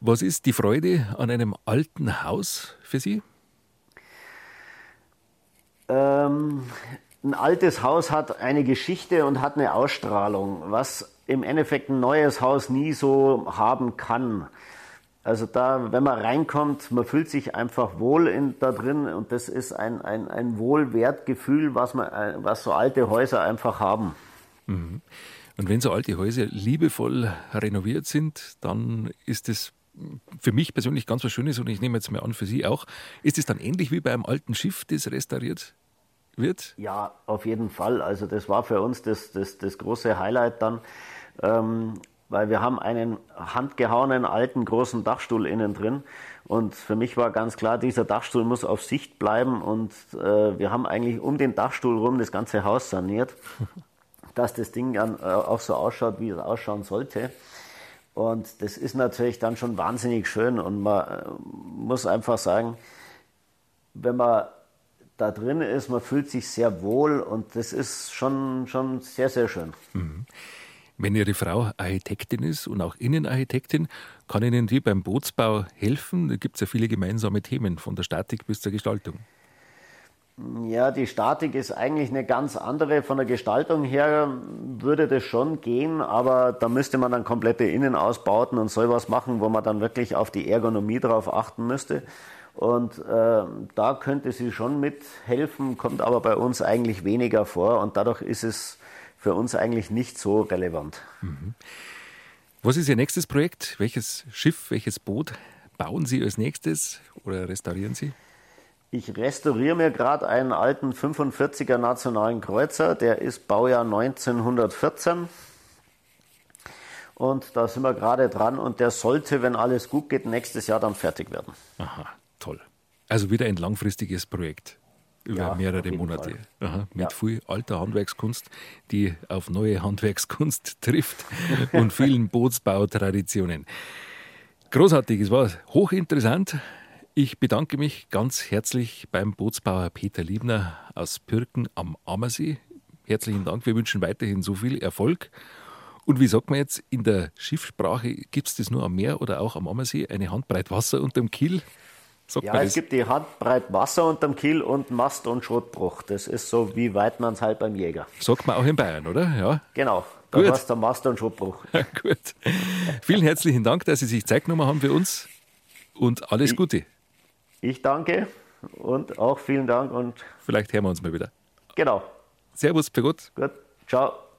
Was ist die Freude an einem alten Haus für Sie? Ähm, ein altes Haus hat eine Geschichte und hat eine Ausstrahlung, was im Endeffekt ein neues Haus nie so haben kann. Also da, wenn man reinkommt, man fühlt sich einfach wohl in, da drin und das ist ein, ein, ein Wohlwertgefühl, was, man, was so alte Häuser einfach haben. Mhm. Und wenn so alte Häuser liebevoll renoviert sind, dann ist es für mich persönlich ganz was Schönes und ich nehme jetzt mal an, für Sie auch. Ist es dann ähnlich wie bei einem alten Schiff, das restauriert wird? Ja, auf jeden Fall. Also das war für uns das, das, das große Highlight dann. Ähm, weil wir haben einen handgehauenen alten großen Dachstuhl innen drin und für mich war ganz klar, dieser Dachstuhl muss auf Sicht bleiben und äh, wir haben eigentlich um den Dachstuhl rum das ganze Haus saniert, dass das Ding dann äh, auch so ausschaut, wie es ausschauen sollte. Und das ist natürlich dann schon wahnsinnig schön und man äh, muss einfach sagen, wenn man da drin ist, man fühlt sich sehr wohl und das ist schon, schon sehr, sehr schön. Mhm. Wenn Ihre Frau Architektin ist und auch Innenarchitektin, kann Ihnen die beim Bootsbau helfen? Da gibt es ja viele gemeinsame Themen, von der Statik bis zur Gestaltung. Ja, die Statik ist eigentlich eine ganz andere. Von der Gestaltung her würde das schon gehen, aber da müsste man dann komplette Innenausbauten und sowas machen, wo man dann wirklich auf die Ergonomie drauf achten müsste. Und äh, da könnte sie schon mithelfen, kommt aber bei uns eigentlich weniger vor und dadurch ist es für uns eigentlich nicht so relevant. Mhm. Was ist Ihr nächstes Projekt? Welches Schiff, welches Boot bauen Sie als nächstes oder restaurieren Sie? Ich restauriere mir gerade einen alten 45er Nationalen Kreuzer, der ist Baujahr 1914. Und da sind wir gerade dran und der sollte, wenn alles gut geht, nächstes Jahr dann fertig werden. Aha, toll. Also wieder ein langfristiges Projekt über ja, mehrere Monate. Aha, mit ja. viel alter Handwerkskunst, die auf neue Handwerkskunst trifft und vielen Bootsbautraditionen. Großartig, es war hochinteressant. Ich bedanke mich ganz herzlich beim Bootsbauer Peter Liebner aus Pirken am Ammersee. Herzlichen Dank, wir wünschen weiterhin so viel Erfolg. Und wie sagt man jetzt in der Schiffssprache, gibt es das nur am Meer oder auch am Ammersee, eine Handbreit Wasser unterm Kiel? Sagt ja, es gibt die Handbreit Wasser unterm Kiel und Mast- und Schrottbruch. Das ist so, wie weit man es halt beim Jäger. Sagt man auch in Bayern, oder? Ja. Genau. Da Gut. der Mast- und Schrottbruch. Gut. Vielen herzlichen Dank, dass Sie sich Zeit genommen haben für uns und alles ich, Gute. Ich danke und auch vielen Dank und vielleicht hören wir uns mal wieder. Genau. Servus, für Gut. Gut. Ciao.